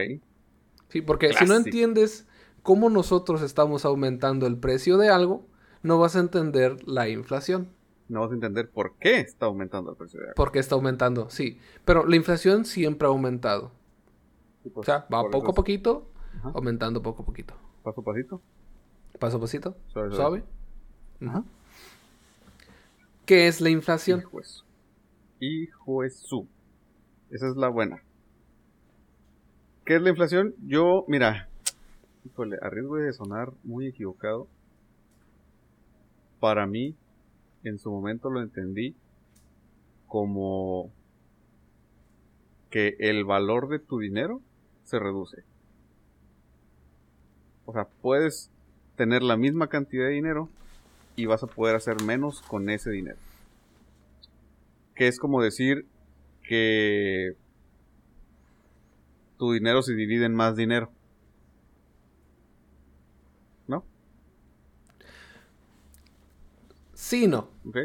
Speaker 2: Sí, porque si no entiendes cómo nosotros estamos aumentando el precio de algo, no vas a entender la inflación.
Speaker 1: No vas a entender por qué está aumentando el precio de agua.
Speaker 2: ¿Por qué está aumentando? Sí. Pero la inflación siempre ha aumentado.
Speaker 1: Sí, pues,
Speaker 2: O sea, va poco a poquito,
Speaker 1: Ajá.
Speaker 2: aumentando poco a poquito.
Speaker 1: Paso a pasito.
Speaker 2: Paso a pasito.
Speaker 1: Suave,
Speaker 2: Suave.
Speaker 1: Ajá.
Speaker 2: ¿Qué es la inflación?
Speaker 1: Hijo de su. Hijo de su. Esa es la buena. ¿Qué es la inflación? Yo, mira, híjole, a riesgo de sonar muy equivocado, para mí, en su momento lo entendí como que el valor de tu dinero se reduce. O sea, puedes tener la misma cantidad de dinero y vas a poder hacer menos con ese dinero. Que es como decir que tu dinero se divide en más dinero. ¿No?
Speaker 2: Sí, no.
Speaker 1: ¿Ok?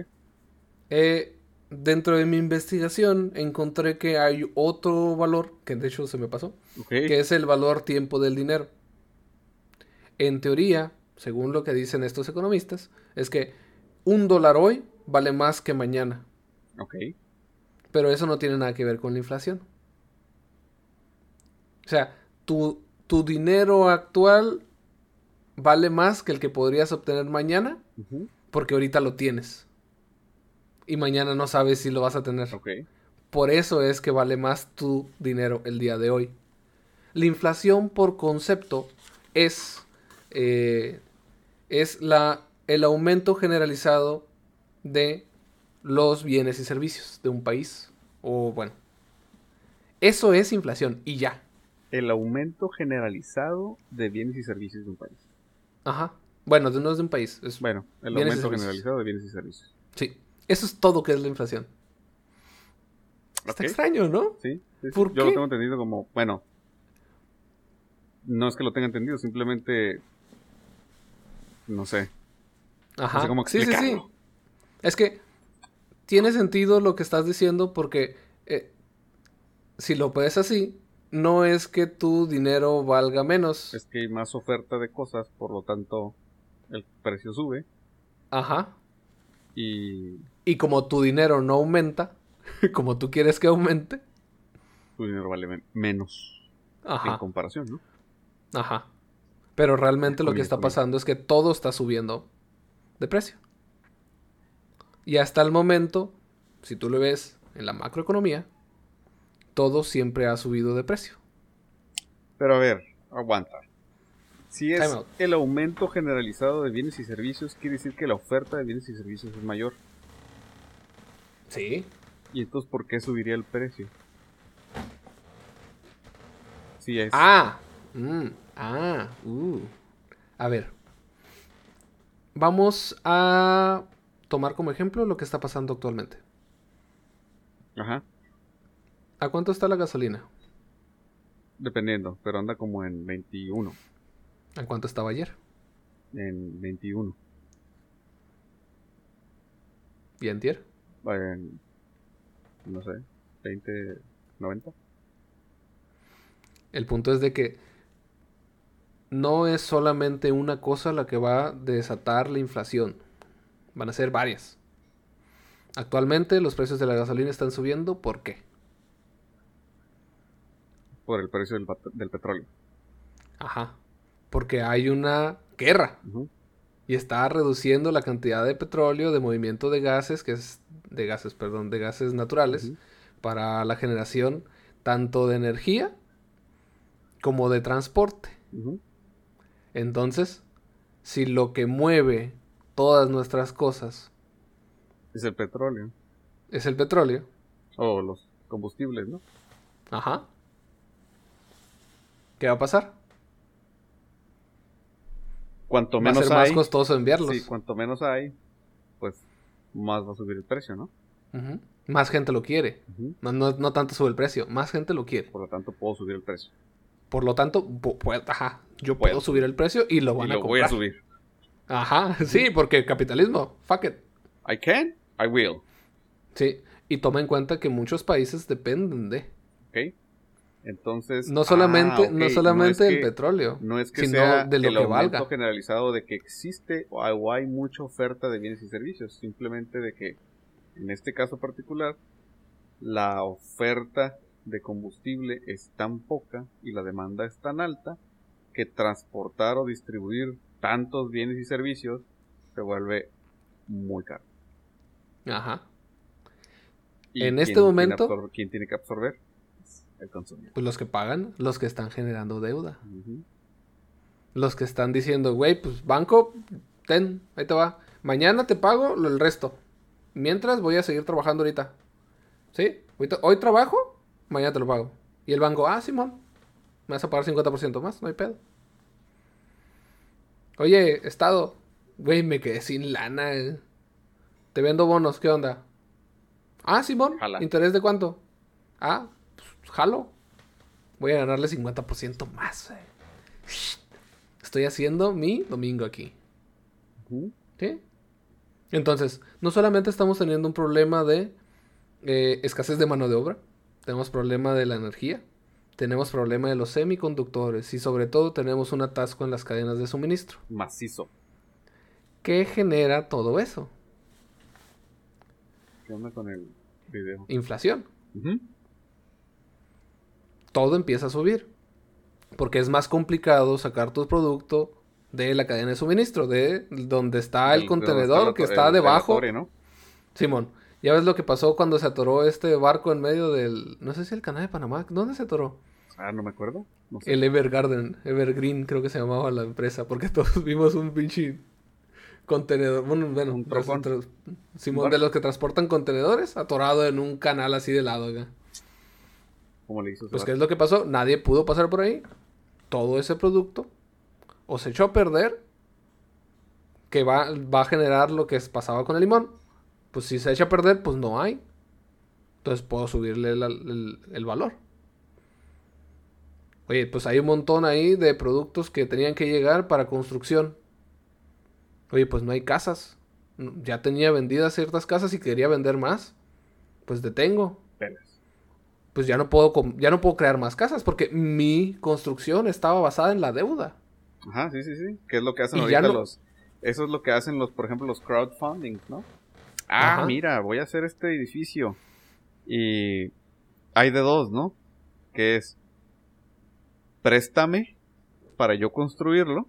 Speaker 2: Eh, dentro de mi investigación encontré que hay otro valor, que de hecho se me pasó, que es el valor tiempo del dinero. En teoría, según lo que dicen estos economistas, es que un dólar hoy vale más que mañana.
Speaker 1: Ok.
Speaker 2: Pero eso no tiene nada que ver con la inflación. O sea, tu, tu dinero actual vale más que el que podrías obtener mañana porque ahorita lo tienes. Y mañana no sabes si lo vas a tener.
Speaker 1: Ok.
Speaker 2: Por eso es que vale más tu dinero el día de hoy. La inflación por concepto es, eh, es la, el aumento generalizado de los bienes y servicios de un país. O bueno, eso es inflación y ya.
Speaker 1: El aumento generalizado de bienes y servicios de un país.
Speaker 2: Ajá. Bueno, de- no es de un país. Es,
Speaker 1: Bueno, el aumento generalizado de bienes y servicios.
Speaker 2: Sí. Eso es todo que es la inflación. Está extraño, ¿no?
Speaker 1: Sí, sí, sí.
Speaker 2: ¿Por
Speaker 1: Yo
Speaker 2: qué?
Speaker 1: lo tengo entendido como, bueno, no es que lo tenga entendido, simplemente, no sé,
Speaker 2: Ajá.
Speaker 1: no sé cómo
Speaker 2: sí, sí, sí. Es que tiene sentido lo que estás diciendo porque eh, si lo ves así, no es que tu dinero valga menos.
Speaker 1: Es que hay más oferta de cosas, por lo tanto, el precio sube
Speaker 2: Ajá.
Speaker 1: y
Speaker 2: Y como tu dinero no aumenta, como tú quieres que aumente,
Speaker 1: tu dinero vale men- menos en
Speaker 2: ajá,
Speaker 1: comparación, ¿no?
Speaker 2: ajá. Pero realmente lo que está pasando es que todo está subiendo de precio. Y hasta el momento, si tú lo ves en la macroeconomía, todo siempre ha subido de precio.
Speaker 1: Pero a ver, aguanta. Si es el aumento generalizado de bienes y servicios, quiere decir que la oferta de bienes y servicios es mayor.
Speaker 2: Sí.
Speaker 1: ¿Y entonces por qué subiría el precio? Si es.
Speaker 2: Ah. mm, ah. uh. A ver. Vamos a tomar como ejemplo lo que está pasando actualmente.
Speaker 1: Ajá.
Speaker 2: ¿A cuánto está la gasolina?
Speaker 1: Dependiendo, pero anda como en 21.
Speaker 2: ¿A cuánto estaba ayer?
Speaker 1: En 21.
Speaker 2: ¿Y antier?
Speaker 1: En, no sé, 20, 90.
Speaker 2: El punto es de que no es solamente una cosa la que va a desatar la inflación. Van a ser varias. Actualmente los precios de la gasolina están subiendo. ¿Por qué?
Speaker 1: Por el precio del, petróleo.
Speaker 2: Ajá. Porque hay una guerra. Y está reduciendo la cantidad de petróleo, de movimiento de gases, que es de gases, perdón, de gases naturales, para la generación tanto de energía como de transporte.
Speaker 1: Ujú.
Speaker 2: Entonces, si lo que mueve todas nuestras cosas
Speaker 1: Es el petróleo.
Speaker 2: es el petróleo,
Speaker 1: O los combustibles, ¿no?
Speaker 2: ajá, ¿qué va a pasar?
Speaker 1: Cuanto
Speaker 2: Va a
Speaker 1: menos
Speaker 2: ser más
Speaker 1: hay.
Speaker 2: costoso enviarlos.
Speaker 1: Sí, cuanto menos hay, pues más va a subir el precio, ¿no?
Speaker 2: Ujú. Más gente lo quiere. No, no, no tanto sube el precio, más gente lo quiere.
Speaker 1: Por lo tanto, puedo subir el precio.
Speaker 2: Por lo tanto, pu- pu- ajá, yo
Speaker 1: Puedo
Speaker 2: puedo subir el precio y lo van
Speaker 1: y
Speaker 2: a
Speaker 1: lo voy a
Speaker 2: comprar.
Speaker 1: subir.
Speaker 2: Ajá, sí, porque capitalismo, fuck it.
Speaker 1: I can, I will.
Speaker 2: Sí, y toma en cuenta que muchos países dependen de
Speaker 1: ¿Ok? Entonces.
Speaker 2: no solamente
Speaker 1: ah,
Speaker 2: no solamente
Speaker 1: es
Speaker 2: el
Speaker 1: que-
Speaker 2: petróleo,
Speaker 1: No es que
Speaker 2: sino
Speaker 1: sea
Speaker 2: de lo
Speaker 1: el
Speaker 2: que
Speaker 1: aumento
Speaker 2: valga.
Speaker 1: generalizado de que existe o hay mucha oferta de bienes y servicios, simplemente de que en este caso particular la oferta de combustible es tan poca y la demanda es tan alta que transportar o distribuir tantos bienes y servicios se vuelve muy caro.
Speaker 2: Ajá.
Speaker 1: Y
Speaker 2: En
Speaker 1: ¿quién
Speaker 2: este momento-
Speaker 1: ¿Quién tiene que absorber? El consumidor.
Speaker 2: Pues los que pagan, los que están generando deuda. Los que están diciendo, güey, pues banco, ten, ahí te va. Mañana te pago el resto. Mientras voy a seguir trabajando ahorita. ¿Sí? Hoy trabajo, mañana te lo pago. Y el banco, ah, Simón, me vas a pagar 50% más, no hay pedo. Oye, Estado, güey, me quedé sin lana. eh. Te vendo bonos, ¿qué onda? Ah, Simón,
Speaker 1: Jala.
Speaker 2: ¿interés de cuánto? Ah, pues, jalo. Voy a ganarle 50% más, güey. Estoy haciendo mi domingo aquí. ¿Sí? Entonces, no solamente estamos teniendo un problema de eh, escasez de mano de obra, tenemos problema de la energía, tenemos problema de los semiconductores y sobre todo tenemos un atasco en las cadenas de suministro.
Speaker 1: Macizo.
Speaker 2: ¿Qué genera todo eso?
Speaker 1: ¿Qué onda con el video?
Speaker 2: Inflación. Todo empieza a subir. Porque es más complicado sacar tu producto de la cadena de suministro, de donde está el contenedor que está debajo.
Speaker 1: ¿no?
Speaker 2: Simón, ¿ya ves lo que pasó cuando se atoró este barco en medio del... No sé si el canal de Panamá. ¿Dónde se atoró?
Speaker 1: Ah, no me acuerdo. No sé.
Speaker 2: El Evergarden, Evergreen creo que se llamaba la empresa, porque todos vimos un pinche contenedor, bueno, bueno,
Speaker 1: Un trocón.
Speaker 2: Simón, de los que transportan contenedores, atorado en un canal así de lado, acá.
Speaker 1: ¿Cómo le hizo?
Speaker 2: Pues, ¿qué es lo que pasó? Nadie pudo pasar por ahí. Todo ese producto o se echó a perder, que va, va a generar lo que es- pasaba con el limón. Pues si se echa a perder, pues no hay. Entonces puedo subirle el, el- el valor. Oye, pues hay un montón ahí de productos que tenían que llegar para construcción. Oye, pues no hay casas. Ya tenía vendidas ciertas casas y quería vender más. Pues detengo pues ya no puedo ya no puedo crear más casas porque mi construcción estaba basada en la deuda.
Speaker 1: Ajá, sí, sí, sí. ¿Qué es lo que hacen ahorita
Speaker 2: no-
Speaker 1: los... Eso es lo que hacen los, por ejemplo, los crowdfunding, ¿no? Ah,
Speaker 2: Ajá.
Speaker 1: mira, voy a hacer este edificio. Y hay de dos, ¿no? Que es... Préstame para yo construirlo.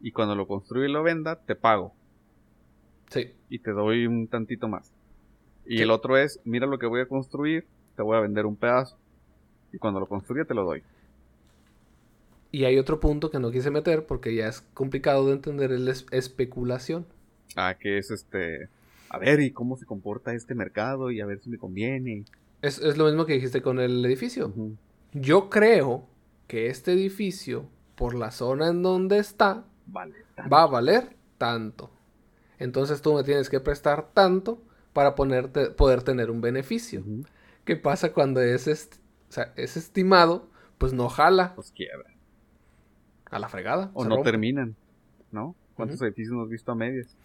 Speaker 1: Y cuando lo construya y lo venda, te pago.
Speaker 2: Sí.
Speaker 1: y te doy un tantito más. Y
Speaker 2: Sí.
Speaker 1: el otro es, mira lo que voy a construir, te voy a vender un pedazo. Y cuando lo construya te lo doy.
Speaker 2: Y hay otro punto que no quise meter porque ya es complicado de entender, es la es- especulación.
Speaker 1: Ah, que es este. A ver, ¿y cómo se comporta este mercado? Y a ver si me conviene.
Speaker 2: Es, es lo mismo que dijiste con el edificio. Yo creo que este edificio, por la zona en donde está,
Speaker 1: Vale.
Speaker 2: va a valer tanto. Entonces tú me tienes que prestar tanto para ponerte, poder tener un beneficio. ¿Qué pasa cuando es, est- o sea, es estimado? Pues no jala
Speaker 1: Pues quiebra.
Speaker 2: a la fregada.
Speaker 1: O no
Speaker 2: rompe.
Speaker 1: terminan. ¿No? ¿Cuántos
Speaker 2: Ujú.
Speaker 1: edificios hemos visto a medias?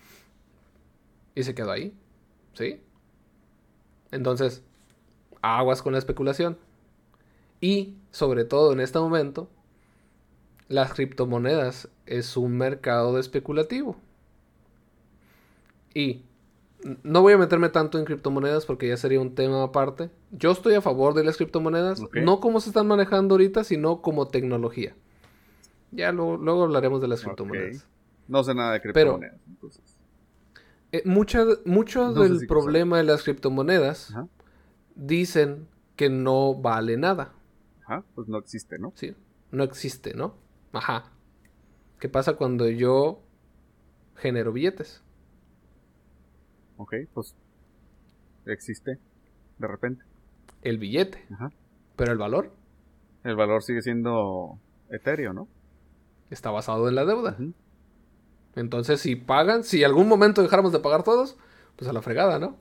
Speaker 2: Y se quedó ahí. ¿Sí? Entonces, aguas con la especulación. Y, sobre todo en este momento, las criptomonedas es un mercado especulativo. Y no voy a meterme tanto en criptomonedas porque ya sería un tema aparte. Yo estoy a favor de las criptomonedas, no como se están manejando ahorita, sino como tecnología. Ya luego, luego hablaremos de las criptomonedas.
Speaker 1: No sé nada de criptomonedas. entonces.
Speaker 2: Eh, mucho
Speaker 1: No
Speaker 2: del
Speaker 1: si
Speaker 2: problema de las criptomonedas
Speaker 1: Ajá.
Speaker 2: dicen que no vale nada.
Speaker 1: Ajá. Pues no existe, ¿no?
Speaker 2: Sí, no existe, ¿no? Ajá. ¿Qué pasa cuando yo genero billetes?
Speaker 1: Ok, pues. Existe. De repente.
Speaker 2: El billete.
Speaker 1: Ajá.
Speaker 2: Pero el valor
Speaker 1: El valor sigue siendo etéreo, ¿no?
Speaker 2: está basado en la deuda. Entonces, si pagan, si algún momento dejáramos de pagar todos, pues a la fregada, ¿no?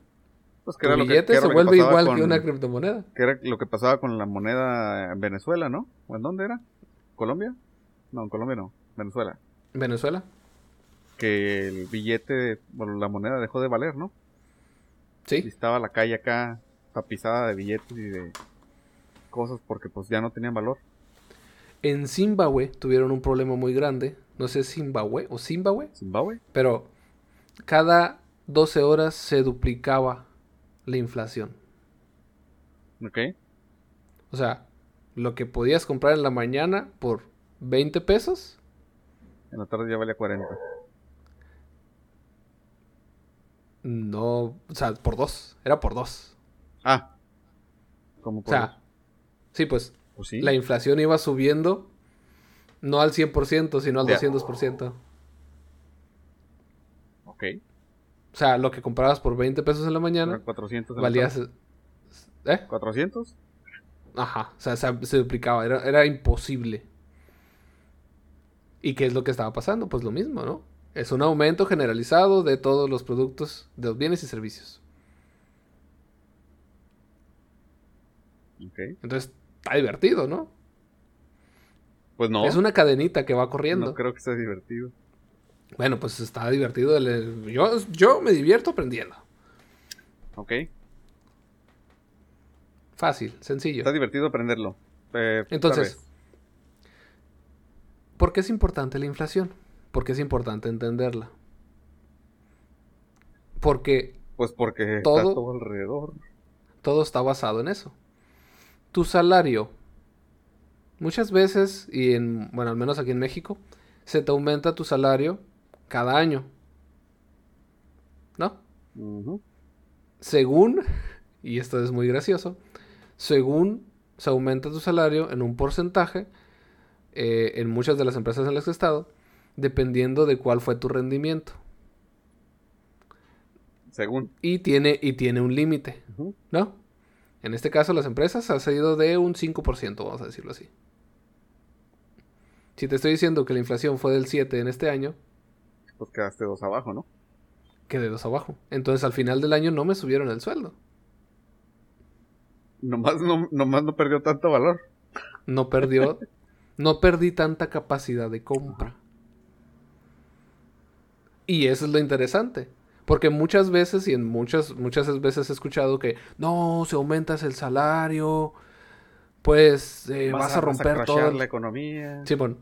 Speaker 1: Pues que
Speaker 2: Tu
Speaker 1: era lo que,
Speaker 2: billete
Speaker 1: que era
Speaker 2: se
Speaker 1: que
Speaker 2: vuelve igual
Speaker 1: con-
Speaker 2: que una criptomoneda.
Speaker 1: que era lo que pasaba con la moneda en Venezuela, ¿no? ¿O en dónde era? ¿Colombia? No, en Colombia no. Venezuela.
Speaker 2: Venezuela.
Speaker 1: Que el billete, bueno, la moneda dejó de valer, ¿no? Y
Speaker 2: Sí.
Speaker 1: estaba la calle acá tapizada de billetes y de cosas porque pues ya no tenían valor.
Speaker 2: En Zimbabue tuvieron un problema muy grande. No sé Zimbabue o Zimbabue.
Speaker 1: Zimbabue.
Speaker 2: Pero cada 12 horas se duplicaba la inflación.
Speaker 1: Ok.
Speaker 2: O sea, lo que podías comprar en la mañana por 20 pesos,
Speaker 1: En la tarde ya valía 40.
Speaker 2: no, o sea, por dos, era por dos.
Speaker 1: Ah. ¿Cómo
Speaker 2: O
Speaker 1: por
Speaker 2: sea,
Speaker 1: dos?
Speaker 2: sí, pues
Speaker 1: Pues sí.
Speaker 2: la inflación iba subiendo no al 100%, sino al
Speaker 1: Ya.
Speaker 2: 200%.
Speaker 1: Ok.
Speaker 2: O sea, lo que comprabas por 20 pesos en la mañana,
Speaker 1: Eran 400 en la
Speaker 2: valía...
Speaker 1: tarde.
Speaker 2: ¿Eh?
Speaker 1: ¿400?
Speaker 2: Ajá, o sea, se, se duplicaba, era, era imposible. ¿Y qué es lo que estaba pasando? Pues lo mismo, ¿no? Es un aumento generalizado de todos los productos, de los bienes y servicios.
Speaker 1: Ok.
Speaker 2: Entonces, está divertido, ¿no?
Speaker 1: Pues no.
Speaker 2: Es una cadenita que va corriendo.
Speaker 1: No creo que sea divertido.
Speaker 2: Bueno, pues está divertido. el- Yo, yo me divierto aprendiendo.
Speaker 1: Ok.
Speaker 2: Fácil, sencillo.
Speaker 1: Está divertido aprenderlo. Eh,
Speaker 2: Entonces. ¿por qué es importante la inflación? ¿Por qué es importante entenderla? Porque
Speaker 1: Pues porque
Speaker 2: todo-
Speaker 1: está todo alrededor.
Speaker 2: todo está basado en eso. Tu salario, muchas veces, y en, bueno, al menos aquí en México, se te aumenta tu salario cada año. ¿No? Según, y esto es muy gracioso, según se aumenta tu salario en un porcentaje eh, en muchas de las empresas en las que he estado, dependiendo de cuál fue tu rendimiento.
Speaker 1: Según.
Speaker 2: Y tiene, y tiene un límite. ¿no? En este caso, las empresas ha sido de un 5%, vamos a decirlo así. Si te estoy diciendo que la inflación fue del 7 en este año,
Speaker 1: Pues quedaste dos abajo, ¿no?
Speaker 2: quedé dos abajo. Entonces al final del año no me subieron el sueldo.
Speaker 1: Nomás no, nomás no perdió tanto valor.
Speaker 2: No perdió, no perdí tanta capacidad de compra. Y eso es lo interesante. Porque muchas veces, y en muchas, muchas veces he escuchado que no, si aumentas el salario, pues eh, vas, a romper
Speaker 1: crashear
Speaker 2: todo. el-
Speaker 1: la economía.
Speaker 2: Simón,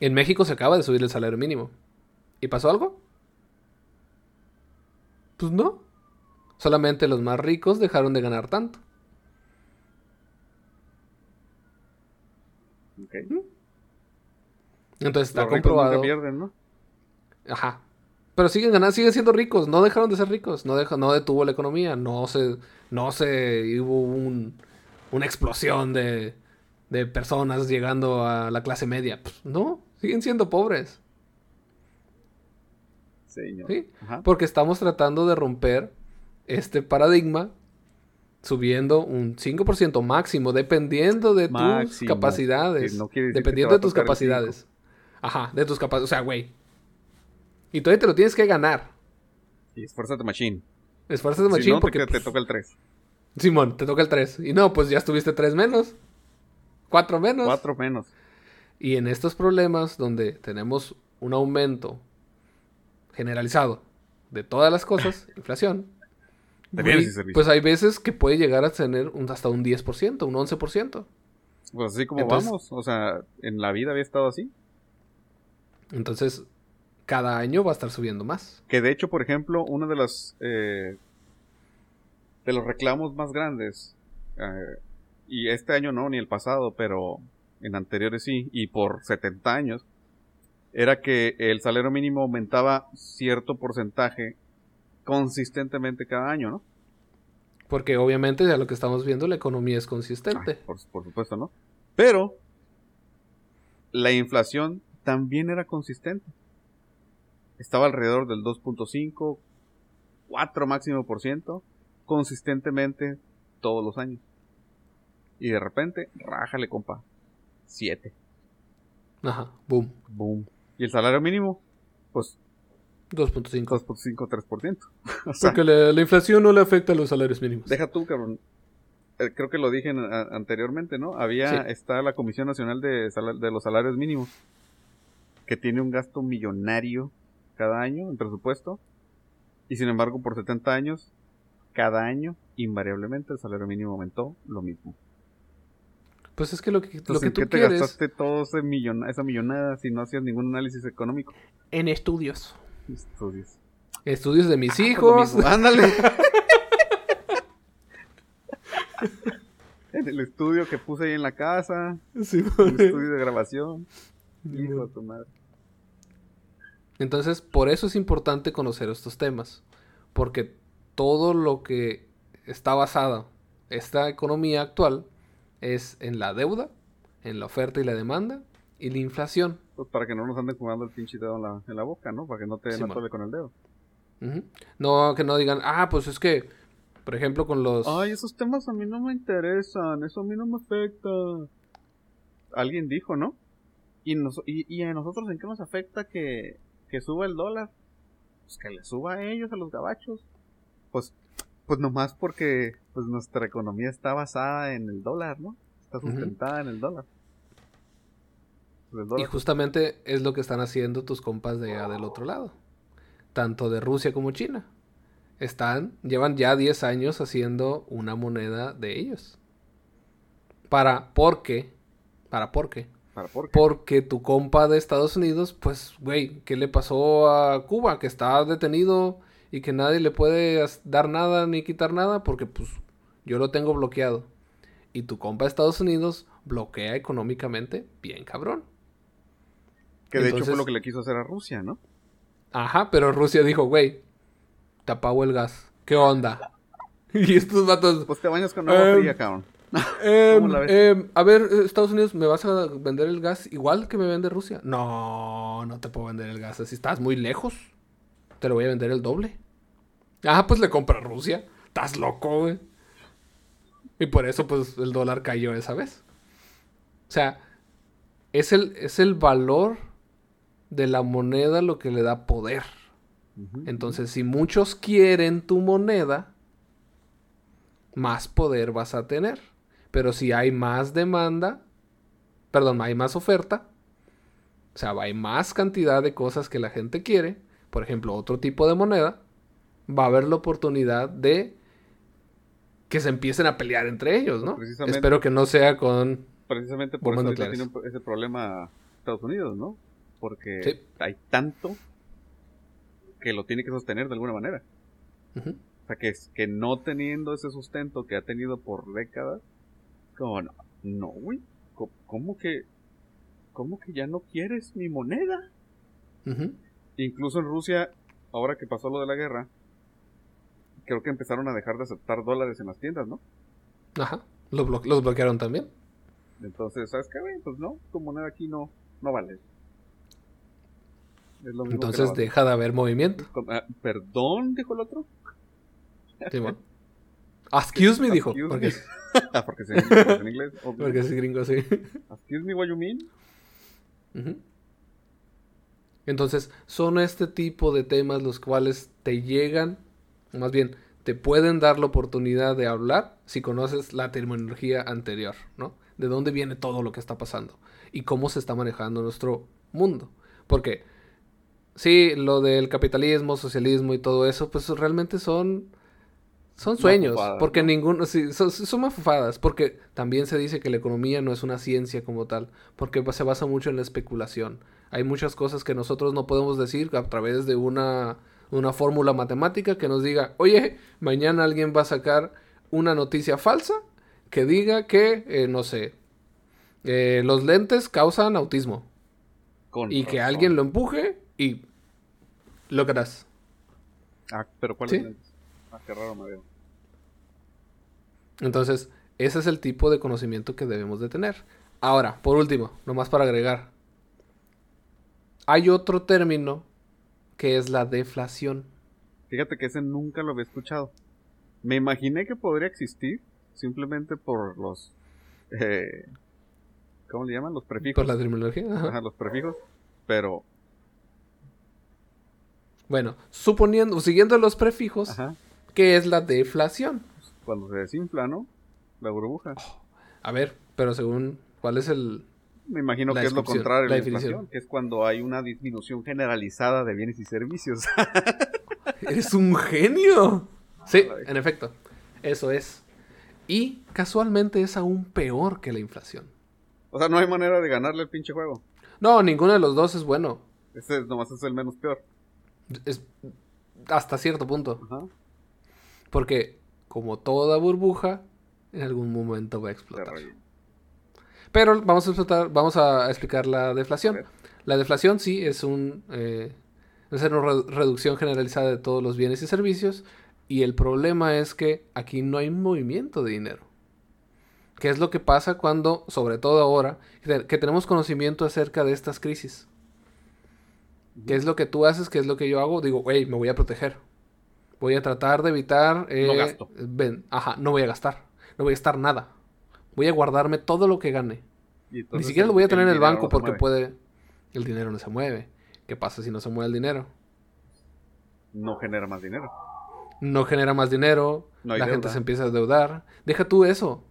Speaker 2: en México se acaba de subir el salario mínimo. ¿Y pasó algo? Pues no. Solamente los más ricos dejaron de ganar tanto.
Speaker 1: Ok.
Speaker 2: Entonces está
Speaker 1: Los ricos nunca
Speaker 2: comprobado.
Speaker 1: pierden, ¿no?
Speaker 2: Ajá. Pero siguen ganando, siguen siendo ricos. No dejaron de ser ricos. No, deja, no detuvo la economía. No se, no se hubo un, una explosión de, de personas llegando a la clase media. Pues, no, siguen siendo pobres.
Speaker 1: Señor.
Speaker 2: ¿sí? Porque estamos tratando de romper este paradigma subiendo un 5% máximo, dependiendo de tus capacidades.
Speaker 1: No
Speaker 2: dependiendo de tus capacidades. Ajá, de tus capacidades. O sea, güey. Y todavía te lo tienes que ganar.
Speaker 1: Y esfuérzate machine.
Speaker 2: Esfuérzate
Speaker 1: Si
Speaker 2: machín
Speaker 1: no,
Speaker 2: porque...
Speaker 1: te
Speaker 2: pues,
Speaker 1: toca el 3.
Speaker 2: Simón, te toca el 3. Y no, pues ya estuviste 3 menos. 4 menos.
Speaker 1: 4 menos.
Speaker 2: Y en estos problemas donde tenemos un aumento generalizado de todas las cosas, inflación,
Speaker 1: De
Speaker 2: güey,
Speaker 1: bienes y servicios.
Speaker 2: pues hay veces que puede llegar a tener un, hasta un 10%, un 11%.
Speaker 1: Pues así como
Speaker 2: Entonces-
Speaker 1: vamos. O sea, en la vida había estado así.
Speaker 2: Entonces, cada año va a estar subiendo más.
Speaker 1: Que de hecho, por ejemplo, uno de los eh, de los reclamos más grandes, eh, y este año no, ni el pasado, pero en anteriores sí, y por 70 años, era que el salario mínimo aumentaba cierto porcentaje consistentemente cada año, ¿no?
Speaker 2: Porque obviamente, ya lo que estamos viendo, la economía es consistente.
Speaker 1: Por, por supuesto, ¿no? Pero la inflación también era consistente. Estaba alrededor del 2.5, 4 máximo por ciento, consistentemente todos los años. Y de repente, rájale, compa. 7.
Speaker 2: Ajá, boom.
Speaker 1: Boom. Y el salario mínimo, pues
Speaker 2: 2.5.
Speaker 1: 2.5, 3%. o sea,
Speaker 2: Porque la, la inflación no le afecta a los salarios mínimos.
Speaker 1: Deja tú, cabrón. Eh, creo que lo dije en- a- anteriormente, ¿no? Había,
Speaker 2: Sí.
Speaker 1: está la Comisión Nacional de los Salarios Mínimos, que tiene un gasto millonario cada año en presupuesto, y sin embargo, por 70 años, cada año, invariablemente, el salario mínimo aumentó lo mismo.
Speaker 2: Pues es que lo que, lo que
Speaker 1: ¿en
Speaker 2: tú
Speaker 1: qué te
Speaker 2: quieres...
Speaker 1: gastaste toda ese millona- esa millonada si no hacías ningún análisis económico?
Speaker 2: En estudios.
Speaker 1: Estudios.
Speaker 2: Estudios de mis
Speaker 1: Pues lo
Speaker 2: hijos.
Speaker 1: Ándale. en el estudio que puse ahí en la casa,
Speaker 2: Sí,
Speaker 1: el estudio de grabación. Hijo de tu madre.
Speaker 2: Entonces, por eso es importante conocer estos temas. Porque todo lo que está basado esta economía actual es en la deuda, en la oferta y la demanda y la inflación.
Speaker 1: Pues para que no nos anden jugando el pinche dedo en la, en la boca, ¿no? Para que no te
Speaker 2: Sí,
Speaker 1: con el dedo.
Speaker 2: No que no digan, ah, pues es que, por ejemplo, con los...
Speaker 1: Ay, esos temas a mí no me interesan, eso a mí no me afecta. Alguien dijo, ¿no? ¿Y, nos- y, y a nosotros en qué nos afecta que, que suba el dólar? Pues que le suba a ellos, a los gabachos. Pues, pues nomás porque pues nuestra economía está basada en el dólar, ¿no? Está sustentada en el dólar. Pues
Speaker 2: Y justamente es lo que están haciendo tus compas de allá del otro lado. Tanto de Rusia como China. Están, llevan ya 10 años haciendo una moneda de ellos. Para, ¿por qué? Para, ¿por qué?
Speaker 1: ¿Para por qué?
Speaker 2: Porque tu compa de Estados Unidos, pues, güey, ¿qué le pasó a Cuba? Que está detenido y que nadie le puede dar nada ni quitar nada porque, pues, yo lo tengo bloqueado. Y tu compa de Estados Unidos bloquea económicamente bien cabrón.
Speaker 1: Que de hecho fue lo que le quiso hacer a Rusia, ¿no?
Speaker 2: Ajá, pero Rusia dijo, güey, te apago el gas. ¿Qué onda? y estos vatos...
Speaker 1: Pues te bañas con agua fría, cabrón.
Speaker 2: Em, em, a ver, Estados Unidos, ¿me vas a vender el gas igual que me vende Rusia? No, no te puedo vender el gas. Así estás muy lejos. Te lo voy a vender el doble. Ah, pues le compra Rusia. Estás loco, güey. Y por eso, pues, el dólar cayó esa vez. O sea, es el, es el valor de la moneda lo que le da poder. Entonces, si muchos quieren tu moneda, más poder vas a tener. Pero si hay más demanda, perdón, hay más oferta, o sea, hay más cantidad de cosas que la gente quiere, por ejemplo, otro tipo de moneda, va a haber la oportunidad de que se empiecen a pelear entre ellos, ¿no?
Speaker 1: Precisamente.
Speaker 2: Espero que no sea con...
Speaker 1: Precisamente por eso tiene un- ese problema Estados Unidos, ¿no? Porque
Speaker 2: Sí.
Speaker 1: hay tanto que lo tiene que sostener de alguna manera. O sea, que, que no teniendo ese sustento que ha tenido por décadas, como no, no, güey, ¿cómo que, cómo que ya no quieres mi moneda? Incluso en Rusia, ahora que pasó lo de la guerra, creo que empezaron a dejar de aceptar dólares en las tiendas, ¿no?
Speaker 2: Ajá. Los, blo- los bloquearon también.
Speaker 1: Entonces, ¿sabes qué, güey? Pues no, tu moneda aquí no, no vale.
Speaker 2: Es lo mismo Entonces deja de haber movimiento.
Speaker 1: Ah, ¿Perdón? Dijo el otro.
Speaker 2: Sí, bueno. Excuse me, dijo.
Speaker 1: Porque... ah, porque es en inglés.
Speaker 2: Porque es gringo, sí.
Speaker 1: Excuse me, what you mean?
Speaker 2: Entonces, son este tipo de temas los cuales te llegan, más bien, te pueden dar la oportunidad de hablar si conoces la terminología anterior, ¿no? De dónde viene todo lo que está pasando y cómo se está manejando nuestro mundo. Porque, sí, lo del capitalismo, socialismo y todo eso, pues realmente son son sueños, porque ninguno, sí, son, son mafufadas, porque también se dice que la economía no es una ciencia como tal, porque se basa mucho en la especulación. Hay muchas cosas que nosotros no podemos decir a través de una, una fórmula matemática que nos diga, oye, mañana alguien va a sacar una noticia falsa que diga que, eh, no sé, eh, los lentes causan autismo. y que alguien lo empuje y lo creas.
Speaker 1: Ah, pero ¿cuál es Ah, qué raro me veo.
Speaker 2: Entonces, ese es el tipo de conocimiento que debemos de tener. Ahora, por último, nomás para agregar. Hay otro término que es la deflación.
Speaker 1: Fíjate que ese nunca lo había escuchado. Me imaginé que podría existir simplemente por los... Eh, ¿Cómo le llaman? Los prefijos.
Speaker 2: Por la terminología.
Speaker 1: Ajá, los prefijos. Pero...
Speaker 2: Bueno, suponiendo, siguiendo los prefijos, Ajá. ¿Qué es la deflación?
Speaker 1: Cuando se desinfla, ¿no? La burbuja.
Speaker 2: a ver, pero según, ¿cuál es el...
Speaker 1: Me imagino que es lo contrario la, definición, que es cuando hay una disminución generalizada de bienes y servicios.
Speaker 2: ¡Eres un genio! Sí, en efecto, eso es. Y casualmente es aún peor que la inflación.
Speaker 1: O sea, no hay manera de ganarle el pinche juego.
Speaker 2: No, ninguno de los dos es bueno.
Speaker 1: Este nomás es el menos peor.
Speaker 2: Es hasta cierto punto. Ajá. Porque, como toda burbuja, en algún momento va a explotar. Pero vamos a, explotar, vamos a explicar la deflación. La deflación sí es un, eh, es una reducción generalizada de todos los bienes y servicios. Y el problema es que aquí no hay movimiento de dinero. ¿Qué es lo que pasa cuando, sobre todo ahora, que tenemos conocimiento acerca de estas crisis? ¿Qué es lo que tú haces? ¿Qué es lo que yo hago? Digo, hey, me voy a proteger. Voy a tratar de evitar...
Speaker 1: Eh, no gasto.
Speaker 2: ajá, no voy a gastar. No voy a gastar nada. Voy a guardarme todo lo que gane. Ni siquiera lo voy a tener en el banco porque puede... El dinero no se mueve. ¿Qué pasa si no se mueve el dinero?
Speaker 1: No genera más dinero.
Speaker 2: No genera más dinero. la gente se empieza a deudar. Deja tú eso.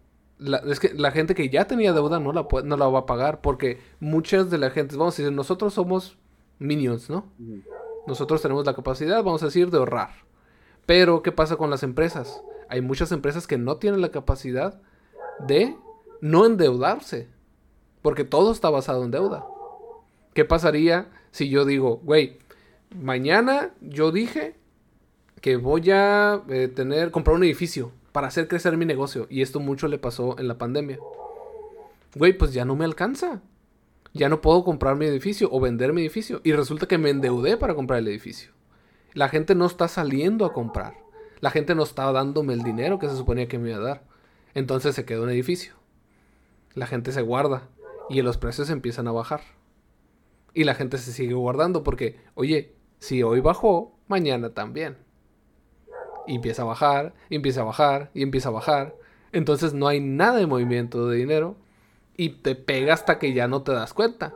Speaker 2: es que la gente que ya tenía deuda no la, no la va a pagar porque muchas de la gente, vamos a decir, nosotros somos minions, ¿no? Nosotros tenemos la capacidad, vamos a decir, de ahorrar. Pero, ¿qué pasa con las empresas? Hay muchas empresas que no tienen la capacidad de no endeudarse. Porque todo está basado en deuda. ¿Qué pasaría si yo digo, güey, mañana yo dije que voy a eh, tener, comprar un edificio para hacer crecer mi negocio? Y esto mucho le pasó en la pandemia. Güey, pues ya no me alcanza. Ya no puedo comprar mi edificio o vender mi edificio. Y resulta que me endeudé para comprar el edificio. La gente no está saliendo a comprar. La gente no está dándome el dinero que se suponía que me iba a dar. Entonces se queda un edificio. La gente se guarda y los precios empiezan a bajar. Y la gente se sigue guardando porque, oye, si hoy bajó, mañana también. Y empieza a bajar, empieza a bajar, y empieza a bajar. Entonces no hay nada de movimiento de dinero y te pega hasta que ya no te das cuenta.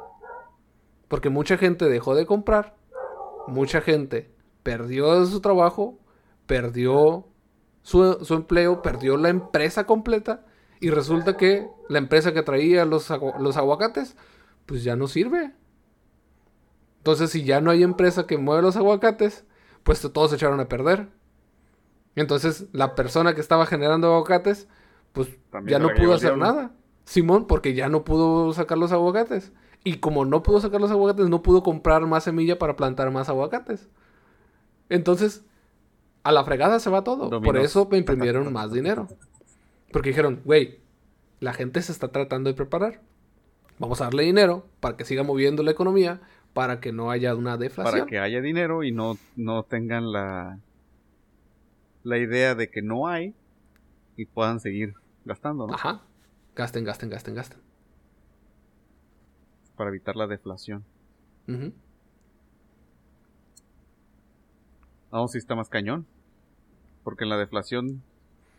Speaker 2: Porque mucha gente dejó de comprar, mucha gente perdió su trabajo, perdió su, empleo, perdió la empresa completa y resulta que la empresa que traía los, los aguacates, pues ya no sirve. Entonces, si ya no hay empresa que mueve los aguacates, pues todos se echaron a perder. Entonces, la persona que estaba generando aguacates, pues ya no pudo hacer nada. Simón, porque ya no pudo sacar los aguacates. Y como no pudo sacar los aguacates, no pudo comprar más semilla para plantar más aguacates. Entonces, a la fregada se va todo. Por eso me imprimieron más dinero. Porque dijeron, güey, la gente se está tratando de preparar. Vamos a darle dinero para que siga moviendo la economía, para que no haya una deflación.
Speaker 1: Para que haya dinero y no, no tengan la, la idea de que no hay y puedan seguir gastando, ¿no?
Speaker 2: Ajá. Gasten, gasten, gasten, gasten.
Speaker 1: para evitar la deflación.
Speaker 2: Ujú.
Speaker 1: No, sí está más cañón. Porque en la deflación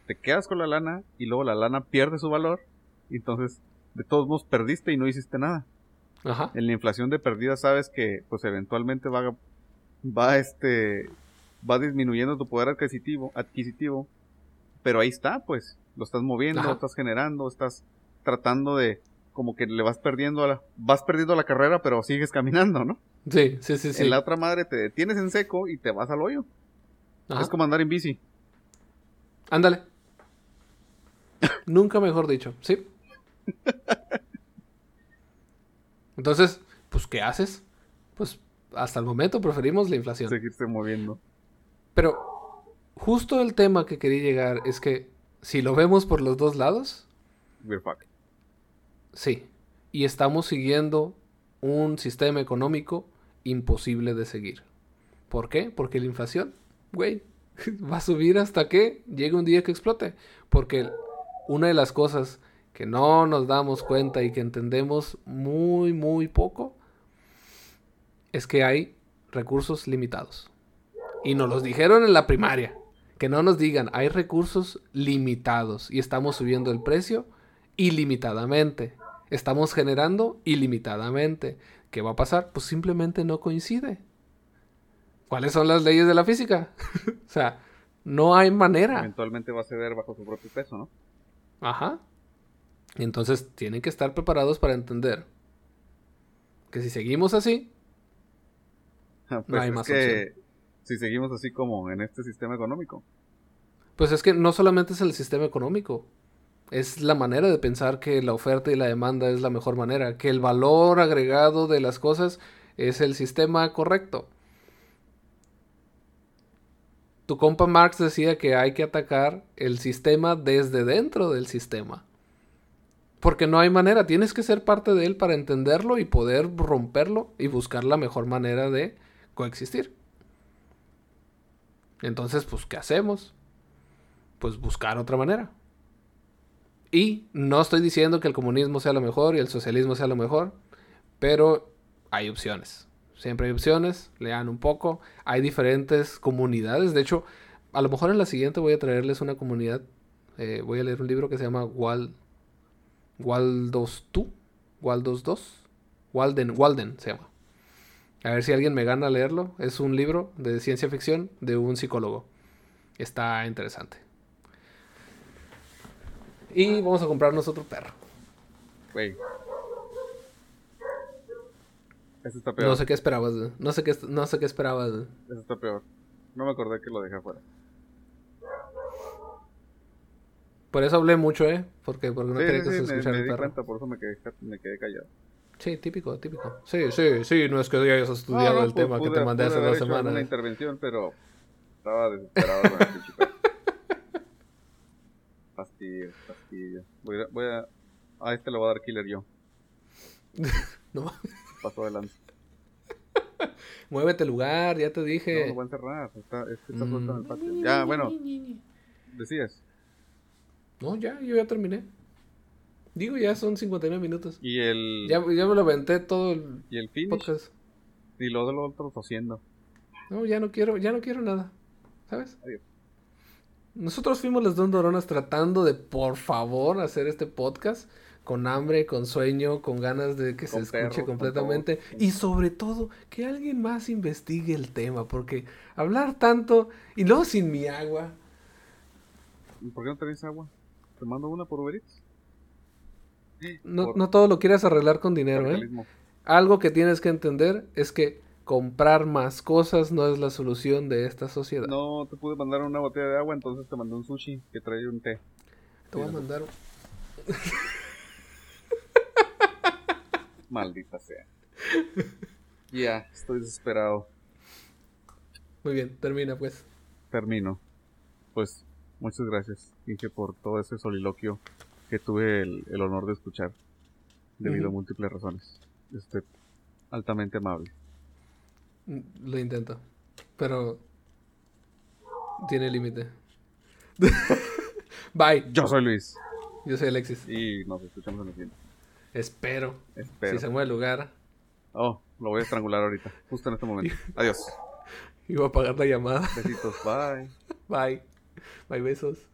Speaker 1: te quedas con la lana y luego la lana pierde su valor. Y entonces, de todos modos, perdiste y no hiciste nada.
Speaker 2: Ajá.
Speaker 1: En la inflación de perdida sabes que, pues, eventualmente va, va, este, va disminuyendo tu poder adquisitivo, adquisitivo. Pero ahí está, pues. Lo estás moviendo,
Speaker 2: Ajá.
Speaker 1: estás generando, estás tratando de, como que le vas perdiendo a la, vas perdiendo la carrera, pero sigues caminando, ¿no?
Speaker 2: Sí, sí, sí, sí.
Speaker 1: En la otra madre te detienes en seco y te vas al hoyo.
Speaker 2: Ajá.
Speaker 1: Es como andar en bici.
Speaker 2: Ándale. Nunca mejor dicho, ¿sí? Entonces, pues, ¿qué haces? Pues, hasta el momento preferimos la inflación.
Speaker 1: Seguirse moviendo.
Speaker 2: Pero, justo el tema que quería llegar es que, si lo vemos por los dos lados,
Speaker 1: We're.
Speaker 2: Sí. Y estamos siguiendo un sistema económico imposible de seguir. ¿Por qué? Porque la inflación, güey, va a subir hasta que llegue un día que explote. Porque una de las cosas que no nos damos cuenta y que entendemos muy, muy poco es que hay recursos limitados. Y nos los dijeron en la primaria. Que no nos digan, hay recursos limitados y estamos subiendo el precio ilimitadamente. Estamos generando ilimitadamente. ¿Qué va a pasar? Pues simplemente no coincide. ¿Cuáles son las leyes de la física? o sea, no hay manera.
Speaker 1: Eventualmente va a ceder bajo su propio peso, ¿no?
Speaker 2: Ajá. Entonces tienen que estar preparados para entender que si seguimos así,
Speaker 1: Pues
Speaker 2: hay
Speaker 1: es
Speaker 2: más
Speaker 1: que si seguimos así como en este sistema económico,
Speaker 2: pues es que no solamente es el sistema económico, es la manera de pensar que la oferta y la demanda es la mejor manera, que el valor agregado de las cosas es el sistema correcto. Tu compa Marx decía que hay que atacar el sistema desde dentro del sistema. Porque no hay manera, tienes que ser parte de él para entenderlo y poder romperlo y buscar la mejor manera de coexistir. Entonces, pues, ¿qué hacemos? Pues buscar otra manera. Y no estoy diciendo que el comunismo sea lo mejor y el socialismo sea lo mejor, pero hay opciones. Siempre hay opciones, lean un poco. Hay diferentes comunidades. De hecho, a lo mejor en la siguiente voy a traerles una comunidad. eh, voy a leer un libro que se llama Wal, Waldos tú, Waldos 2, Walden, Walden se llama. A ver si alguien me gana a leerlo. Es un libro de ciencia ficción de un psicólogo. Está interesante. Y vamos a comprarnos otro perro.
Speaker 1: güey. Eso está peor.
Speaker 2: No sé qué esperabas. güey. No sé qué, no sé qué esperabas. güey.
Speaker 1: Eso está peor. No me acordé que lo dejé afuera.
Speaker 2: Por eso hablé mucho, ¿eh? Porque, porque no
Speaker 1: Sí,
Speaker 2: quería que se
Speaker 1: sí, me,
Speaker 2: escuchara
Speaker 1: me
Speaker 2: el
Speaker 1: di
Speaker 2: perro.
Speaker 1: cuenta, por eso me quedé, me quedé callado.
Speaker 2: Sí, típico, típico. Sí, sí, sí. No es que hayas estudiado
Speaker 1: No, no,
Speaker 2: el tema que te mandé hace dos semanas.
Speaker 1: intervención, pero estaba desesperado con el pinche perro. Fastidio, fastidio. Voy a, voy a... A este le voy a dar killer yo.
Speaker 2: No,
Speaker 1: Paso adelante.
Speaker 2: muévete el lugar, ya te
Speaker 1: No,
Speaker 2: dije.
Speaker 1: lo voy a encerrar. Está, es que está
Speaker 2: Mm.
Speaker 1: suelto en el patio. Ya, bueno, decías.
Speaker 2: No, ya, yo ya terminé. Digo, ya son 59 minutos.
Speaker 1: Y el...
Speaker 2: Ya, ya me lo aventé todo el
Speaker 1: Y el finish.
Speaker 2: podcast.
Speaker 1: Y lo de lo otro tosiendo.
Speaker 2: No, ya no quiero, ya no quiero nada. ¿Sabes?
Speaker 1: Adiós.
Speaker 2: Nosotros fuimos las dos neuronas tratando de, por favor, hacer este podcast con hambre, con sueño, con ganas de que
Speaker 1: Con
Speaker 2: se escuche completamente. Y sobre todo, que alguien más investigue el tema, porque hablar tanto y luego sin mi agua.
Speaker 1: ¿Y ¿Por qué no tenés agua? ¿Te mando una por Uber Eats?
Speaker 2: No,
Speaker 1: Por
Speaker 2: no todo lo quieres arreglar con dinero, ¿eh? Algo que tienes que entender es que comprar más cosas no es la solución de esta sociedad.
Speaker 1: No te pude mandar una botella de agua, entonces te mandé un sushi que trae un té.
Speaker 2: Te voy a mandar.
Speaker 1: Maldita sea. Ya, estoy desesperado.
Speaker 2: Muy bien, termina pues.
Speaker 1: Termino. Pues, muchas gracias, Inge, por todo ese soliloquio que tuve el, el honor de escuchar. Debido a múltiples razones. Este, altamente amable.
Speaker 2: Lo intento. Pero. Tiene límite. Bye.
Speaker 1: Yo soy Luis.
Speaker 2: Yo soy Alexis.
Speaker 1: Y nos escuchamos en el siguiente.
Speaker 2: Espero.
Speaker 1: Espero.
Speaker 2: Si se mueve el lugar.
Speaker 1: Oh, lo voy a estrangular ahorita, justo en este momento. Adiós.
Speaker 2: Iba a apagar la llamada.
Speaker 1: Besitos, bye.
Speaker 2: Bye. Bye, besos.